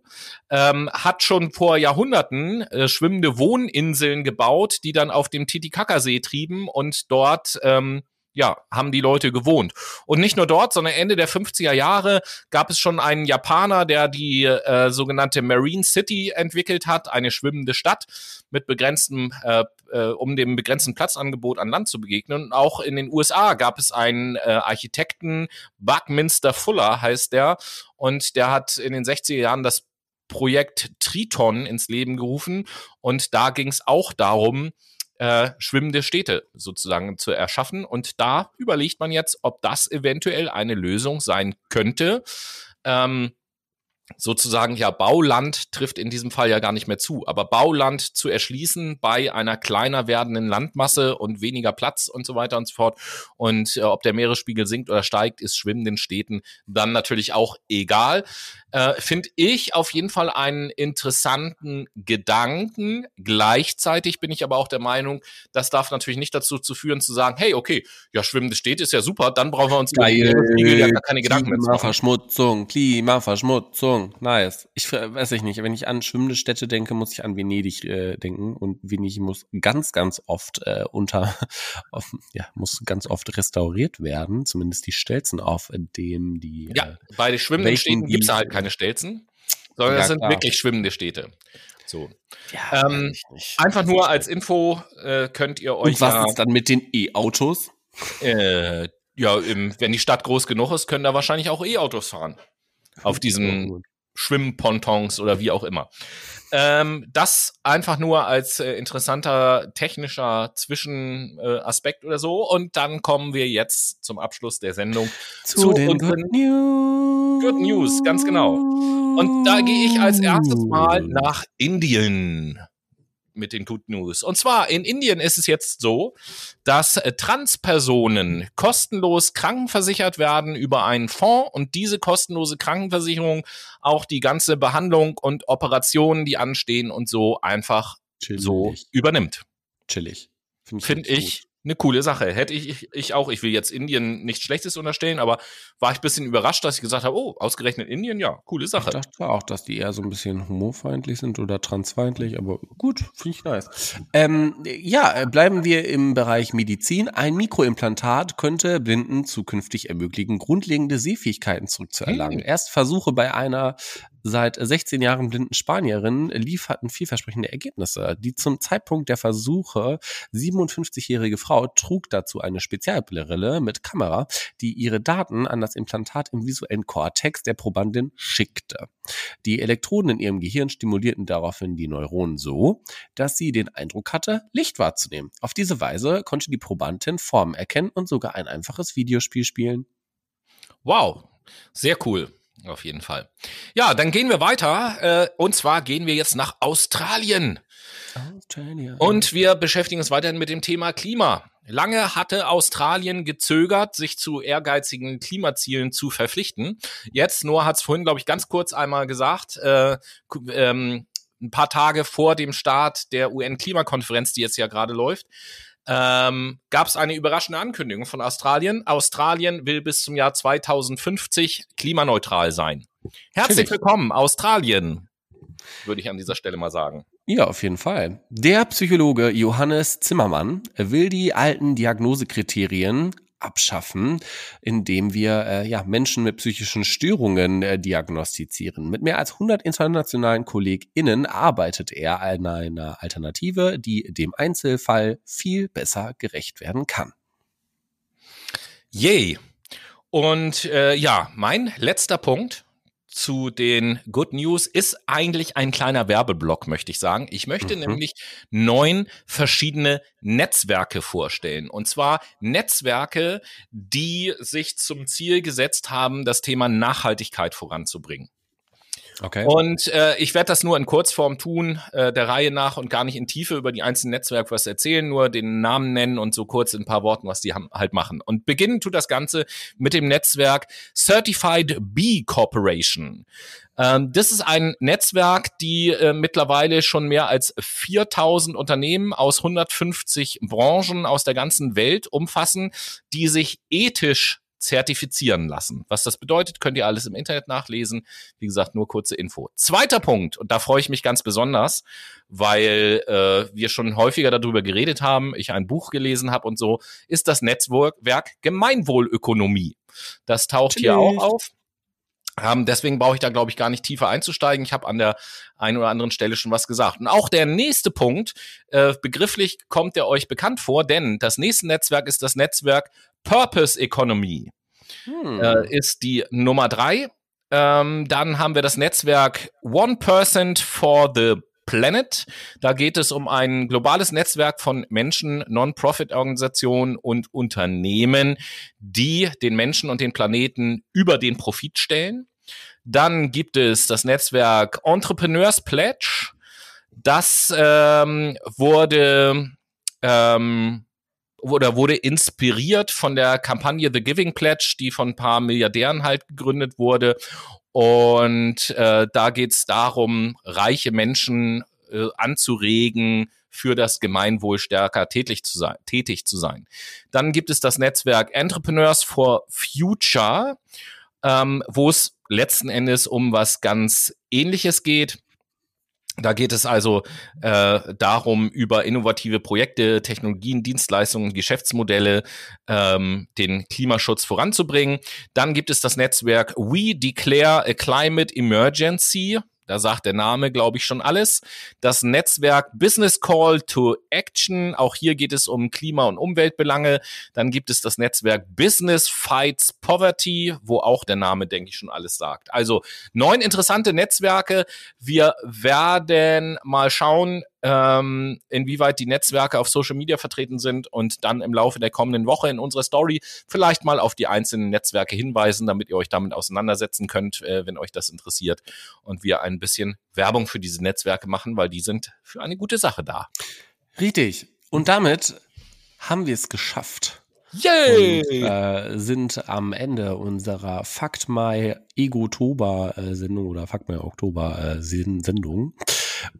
ähm, hat schon vor Jahrhunderten äh, schwimmende Wohninseln gebaut, die dann auf dem Titicacasee trieben und dort ähm, ja, haben die Leute gewohnt. Und nicht nur dort, sondern Ende der 50er Jahre gab es schon einen Japaner, der die äh, sogenannte Marine City entwickelt hat, eine schwimmende Stadt mit begrenztem, äh, äh, um dem begrenzten Platzangebot an Land zu begegnen. Und auch in den USA gab es einen äh, Architekten, Buckminster Fuller heißt der, und der hat in den 60er Jahren das Projekt Triton ins Leben gerufen. Und da ging es auch darum, äh, schwimmende Städte sozusagen zu erschaffen. Und da überlegt man jetzt, ob das eventuell eine Lösung sein könnte. Ähm, sozusagen ja Bauland trifft in diesem Fall ja gar nicht mehr zu, aber Bauland zu erschließen bei einer kleiner werdenden Landmasse und weniger Platz und so weiter und so fort. Und äh, ob der Meeresspiegel sinkt oder steigt, ist schwimmenden Städten dann natürlich auch egal. Äh, Finde ich auf jeden Fall einen interessanten Gedanken. Gleichzeitig bin ich aber auch der Meinung, das darf natürlich nicht dazu zu führen, zu sagen, hey, okay, ja, schwimmende Städte ist ja super, dann brauchen wir uns Geil. ja gar keine Gedanken mehr zu machen. Klimaverschmutzung, Klimaverschmutzung, nice. Ich weiß ich nicht, wenn ich an schwimmende Städte denke, muss ich an Venedig äh, denken und Venedig muss ganz, ganz oft äh, unter, auf, ja, muss ganz oft restauriert werden, zumindest die Stelzen, auf dem die. Ja, äh, bei den schwimmenden Städten gibt es halt keine Stelzen, sondern ja, das sind klar. wirklich schwimmende Städte. So. Ja, ähm, einfach nur als Info äh, könnt ihr euch. Und was ja, ist dann mit den E-Autos? Äh, ja, im, wenn die Stadt groß genug ist, können da wahrscheinlich auch E-Autos fahren. Auf diesen Schwimmpontons oder wie auch immer. Ähm, das einfach nur als äh, interessanter technischer Zwischenaspekt äh, oder so. Und dann kommen wir jetzt zum Abschluss der Sendung zu, zu den Good News. Good News, ganz genau. Und da gehe ich als erstes mal nach Indien mit den Good News. Und zwar in Indien ist es jetzt so, dass äh, Transpersonen kostenlos krankenversichert werden über einen Fonds und diese kostenlose Krankenversicherung auch die ganze Behandlung und Operationen, die anstehen und so einfach Chillig. so übernimmt. Chillig. Finde ich, Find ich eine coole Sache. Hätte ich, ich auch, ich will jetzt Indien nichts Schlechtes unterstellen, aber war ich ein bisschen überrascht, dass ich gesagt habe, oh, ausgerechnet Indien, ja, coole Sache. Ich dachte auch, dass die eher so ein bisschen homofeindlich sind oder transfeindlich, aber gut, finde ich nice. Ähm, ja, bleiben wir im Bereich Medizin. Ein Mikroimplantat könnte Blinden zukünftig ermöglichen, grundlegende Sehfähigkeiten zurückzuerlangen. Hm. Erst Versuche bei einer seit 16 Jahren blinden Spanierin lieferten vielversprechende Ergebnisse. Die zum Zeitpunkt der Versuche 57-jährige Frau trug dazu eine Spezialbrille mit Kamera, die ihre Daten an das Implantat im visuellen Kortex der Probandin schickte. Die Elektroden in ihrem Gehirn stimulierten daraufhin die Neuronen so, dass sie den Eindruck hatte, Licht wahrzunehmen. Auf diese Weise konnte die Probandin Formen erkennen und sogar ein einfaches Videospiel spielen. Wow, sehr cool. Auf jeden Fall. Ja, dann gehen wir weiter. Äh, und zwar gehen wir jetzt nach Australien. Australien. Und wir beschäftigen uns weiterhin mit dem Thema Klima. Lange hatte Australien gezögert, sich zu ehrgeizigen Klimazielen zu verpflichten. Jetzt, Noah hat es vorhin, glaube ich, ganz kurz einmal gesagt, äh, ähm, ein paar Tage vor dem Start der UN-Klimakonferenz, die jetzt ja gerade läuft, ähm, gab es eine überraschende Ankündigung von Australien. Australien will bis zum Jahr 2050 klimaneutral sein. Herzlich willkommen, Australien, würde ich an dieser Stelle mal sagen. Ja, auf jeden Fall. Der Psychologe Johannes Zimmermann will die alten Diagnosekriterien abschaffen, indem wir äh, ja, Menschen mit psychischen Störungen äh, diagnostizieren. Mit mehr als 100 internationalen KollegInnen arbeitet er an einer Alternative, die dem Einzelfall viel besser gerecht werden kann. Yay! Und äh, ja, mein letzter Punkt zu den Good News ist eigentlich ein kleiner Werbeblock, möchte ich sagen. Ich möchte mhm. nämlich neun verschiedene Netzwerke vorstellen. Und zwar Netzwerke, die sich zum Ziel gesetzt haben, das Thema Nachhaltigkeit voranzubringen. Okay. Und äh, ich werde das nur in Kurzform tun, äh, der Reihe nach und gar nicht in Tiefe über die einzelnen Netzwerke was erzählen, nur den Namen nennen und so kurz in ein paar Worten, was die halt machen. Und beginnen tut das Ganze mit dem Netzwerk Certified B Corporation. Ähm, das ist ein Netzwerk, die äh, mittlerweile schon mehr als 4000 Unternehmen aus 150 Branchen aus der ganzen Welt umfassen, die sich ethisch zertifizieren lassen. Was das bedeutet, könnt ihr alles im Internet nachlesen. Wie gesagt, nur kurze Info. Zweiter Punkt, und da freue ich mich ganz besonders, weil äh, wir schon häufiger darüber geredet haben, ich ein Buch gelesen habe und so, ist das Netzwerk Gemeinwohlökonomie. Das taucht Tschüss. hier auch auf. Ähm, deswegen brauche ich da, glaube ich, gar nicht tiefer einzusteigen. Ich habe an der einen oder anderen Stelle schon was gesagt. Und auch der nächste Punkt, äh, begrifflich kommt der euch bekannt vor, denn das nächste Netzwerk ist das Netzwerk Purpose Economy. Hm. Äh, ist die Nummer drei. Ähm, dann haben wir das Netzwerk One Percent for the Planet. Da geht es um ein globales Netzwerk von Menschen, Non-Profit-Organisationen und Unternehmen, die den Menschen und den Planeten über den Profit stellen. Dann gibt es das Netzwerk Entrepreneurs Pledge. Das ähm, wurde ähm, oder wurde inspiriert von der Kampagne The Giving Pledge, die von ein paar Milliardären halt gegründet wurde. Und äh, da geht es darum, reiche Menschen äh, anzuregen, für das Gemeinwohl stärker tätig zu sein. Tätig zu sein. Dann gibt es das Netzwerk Entrepreneurs for Future, ähm, wo es letzten Endes um was ganz Ähnliches geht. Da geht es also äh, darum, über innovative Projekte, Technologien, Dienstleistungen, Geschäftsmodelle ähm, den Klimaschutz voranzubringen. Dann gibt es das Netzwerk We Declare a Climate Emergency. Da sagt der Name, glaube ich, schon alles. Das Netzwerk Business Call to Action. Auch hier geht es um Klima- und Umweltbelange. Dann gibt es das Netzwerk Business Fights Poverty, wo auch der Name, denke ich, schon alles sagt. Also neun interessante Netzwerke. Wir werden mal schauen, ähm, inwieweit die Netzwerke auf Social Media vertreten sind und dann im Laufe der kommenden Woche in unserer Story vielleicht mal auf die einzelnen Netzwerke hinweisen, damit ihr euch damit auseinandersetzen könnt, äh, wenn euch das interessiert und wir ein bisschen Werbung für diese Netzwerke machen, weil die sind für eine gute Sache da. Richtig. Und damit haben wir es geschafft. Yay! Und, äh, sind am Ende unserer Fakt Mai Egotober äh, Sendung oder Fakt Mai Oktober Sendung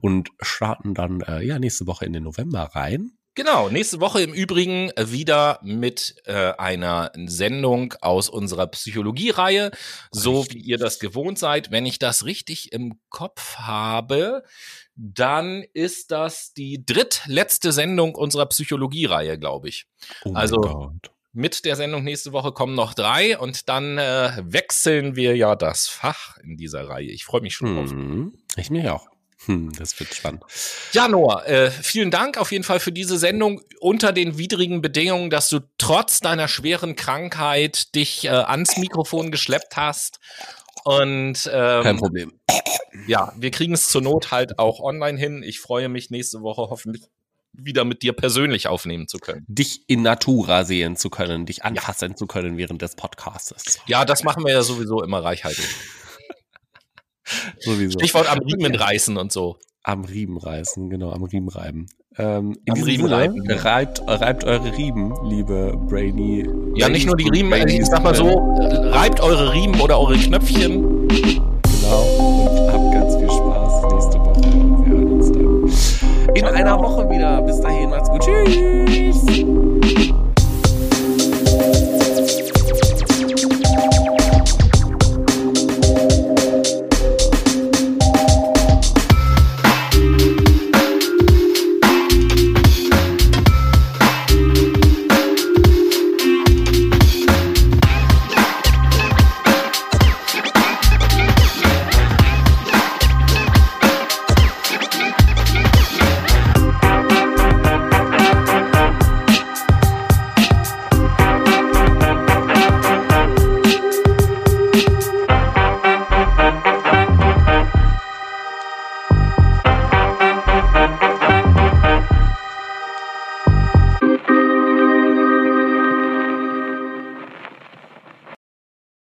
und starten dann äh, ja nächste Woche in den November rein. Genau, nächste Woche im Übrigen wieder mit äh, einer Sendung aus unserer Psychologie-Reihe, so wie ihr das gewohnt seid. Wenn ich das richtig im Kopf habe, dann ist das die drittletzte Sendung unserer Psychologie-Reihe, glaube ich. Oh also mit der Sendung nächste Woche kommen noch drei und dann äh, wechseln wir ja das Fach in dieser Reihe. Ich freue mich schon drauf. Mhm. Ich mich auch. Hm, das wird spannend. Ja, Noah, äh, vielen Dank auf jeden Fall für diese Sendung unter den widrigen Bedingungen, dass du trotz deiner schweren Krankheit dich äh, ans Mikrofon geschleppt hast. Und ähm, kein Problem. Ja, wir kriegen es zur Not halt auch online hin. Ich freue mich nächste Woche hoffentlich wieder mit dir persönlich aufnehmen zu können. Dich in Natura sehen zu können, dich anfassen ja. zu können während des Podcasts. Ja, das machen wir ja sowieso immer reichhaltig. Sowieso. Stichwort am Riemen reißen und so. Am Riemen reißen, genau, am Riemen reiben. Ähm, in am Riemen reiben. Reibt, reibt eure Riemen, liebe Brainy. Ja, nicht nur die Riemen, Brainy, ich sag mal so, reibt eure Riemen oder eure Knöpfchen. Genau, und habt ganz viel Spaß nächste Woche und wir hören uns dann in einer Woche wieder. Bis dahin, macht's gut. Tschüss.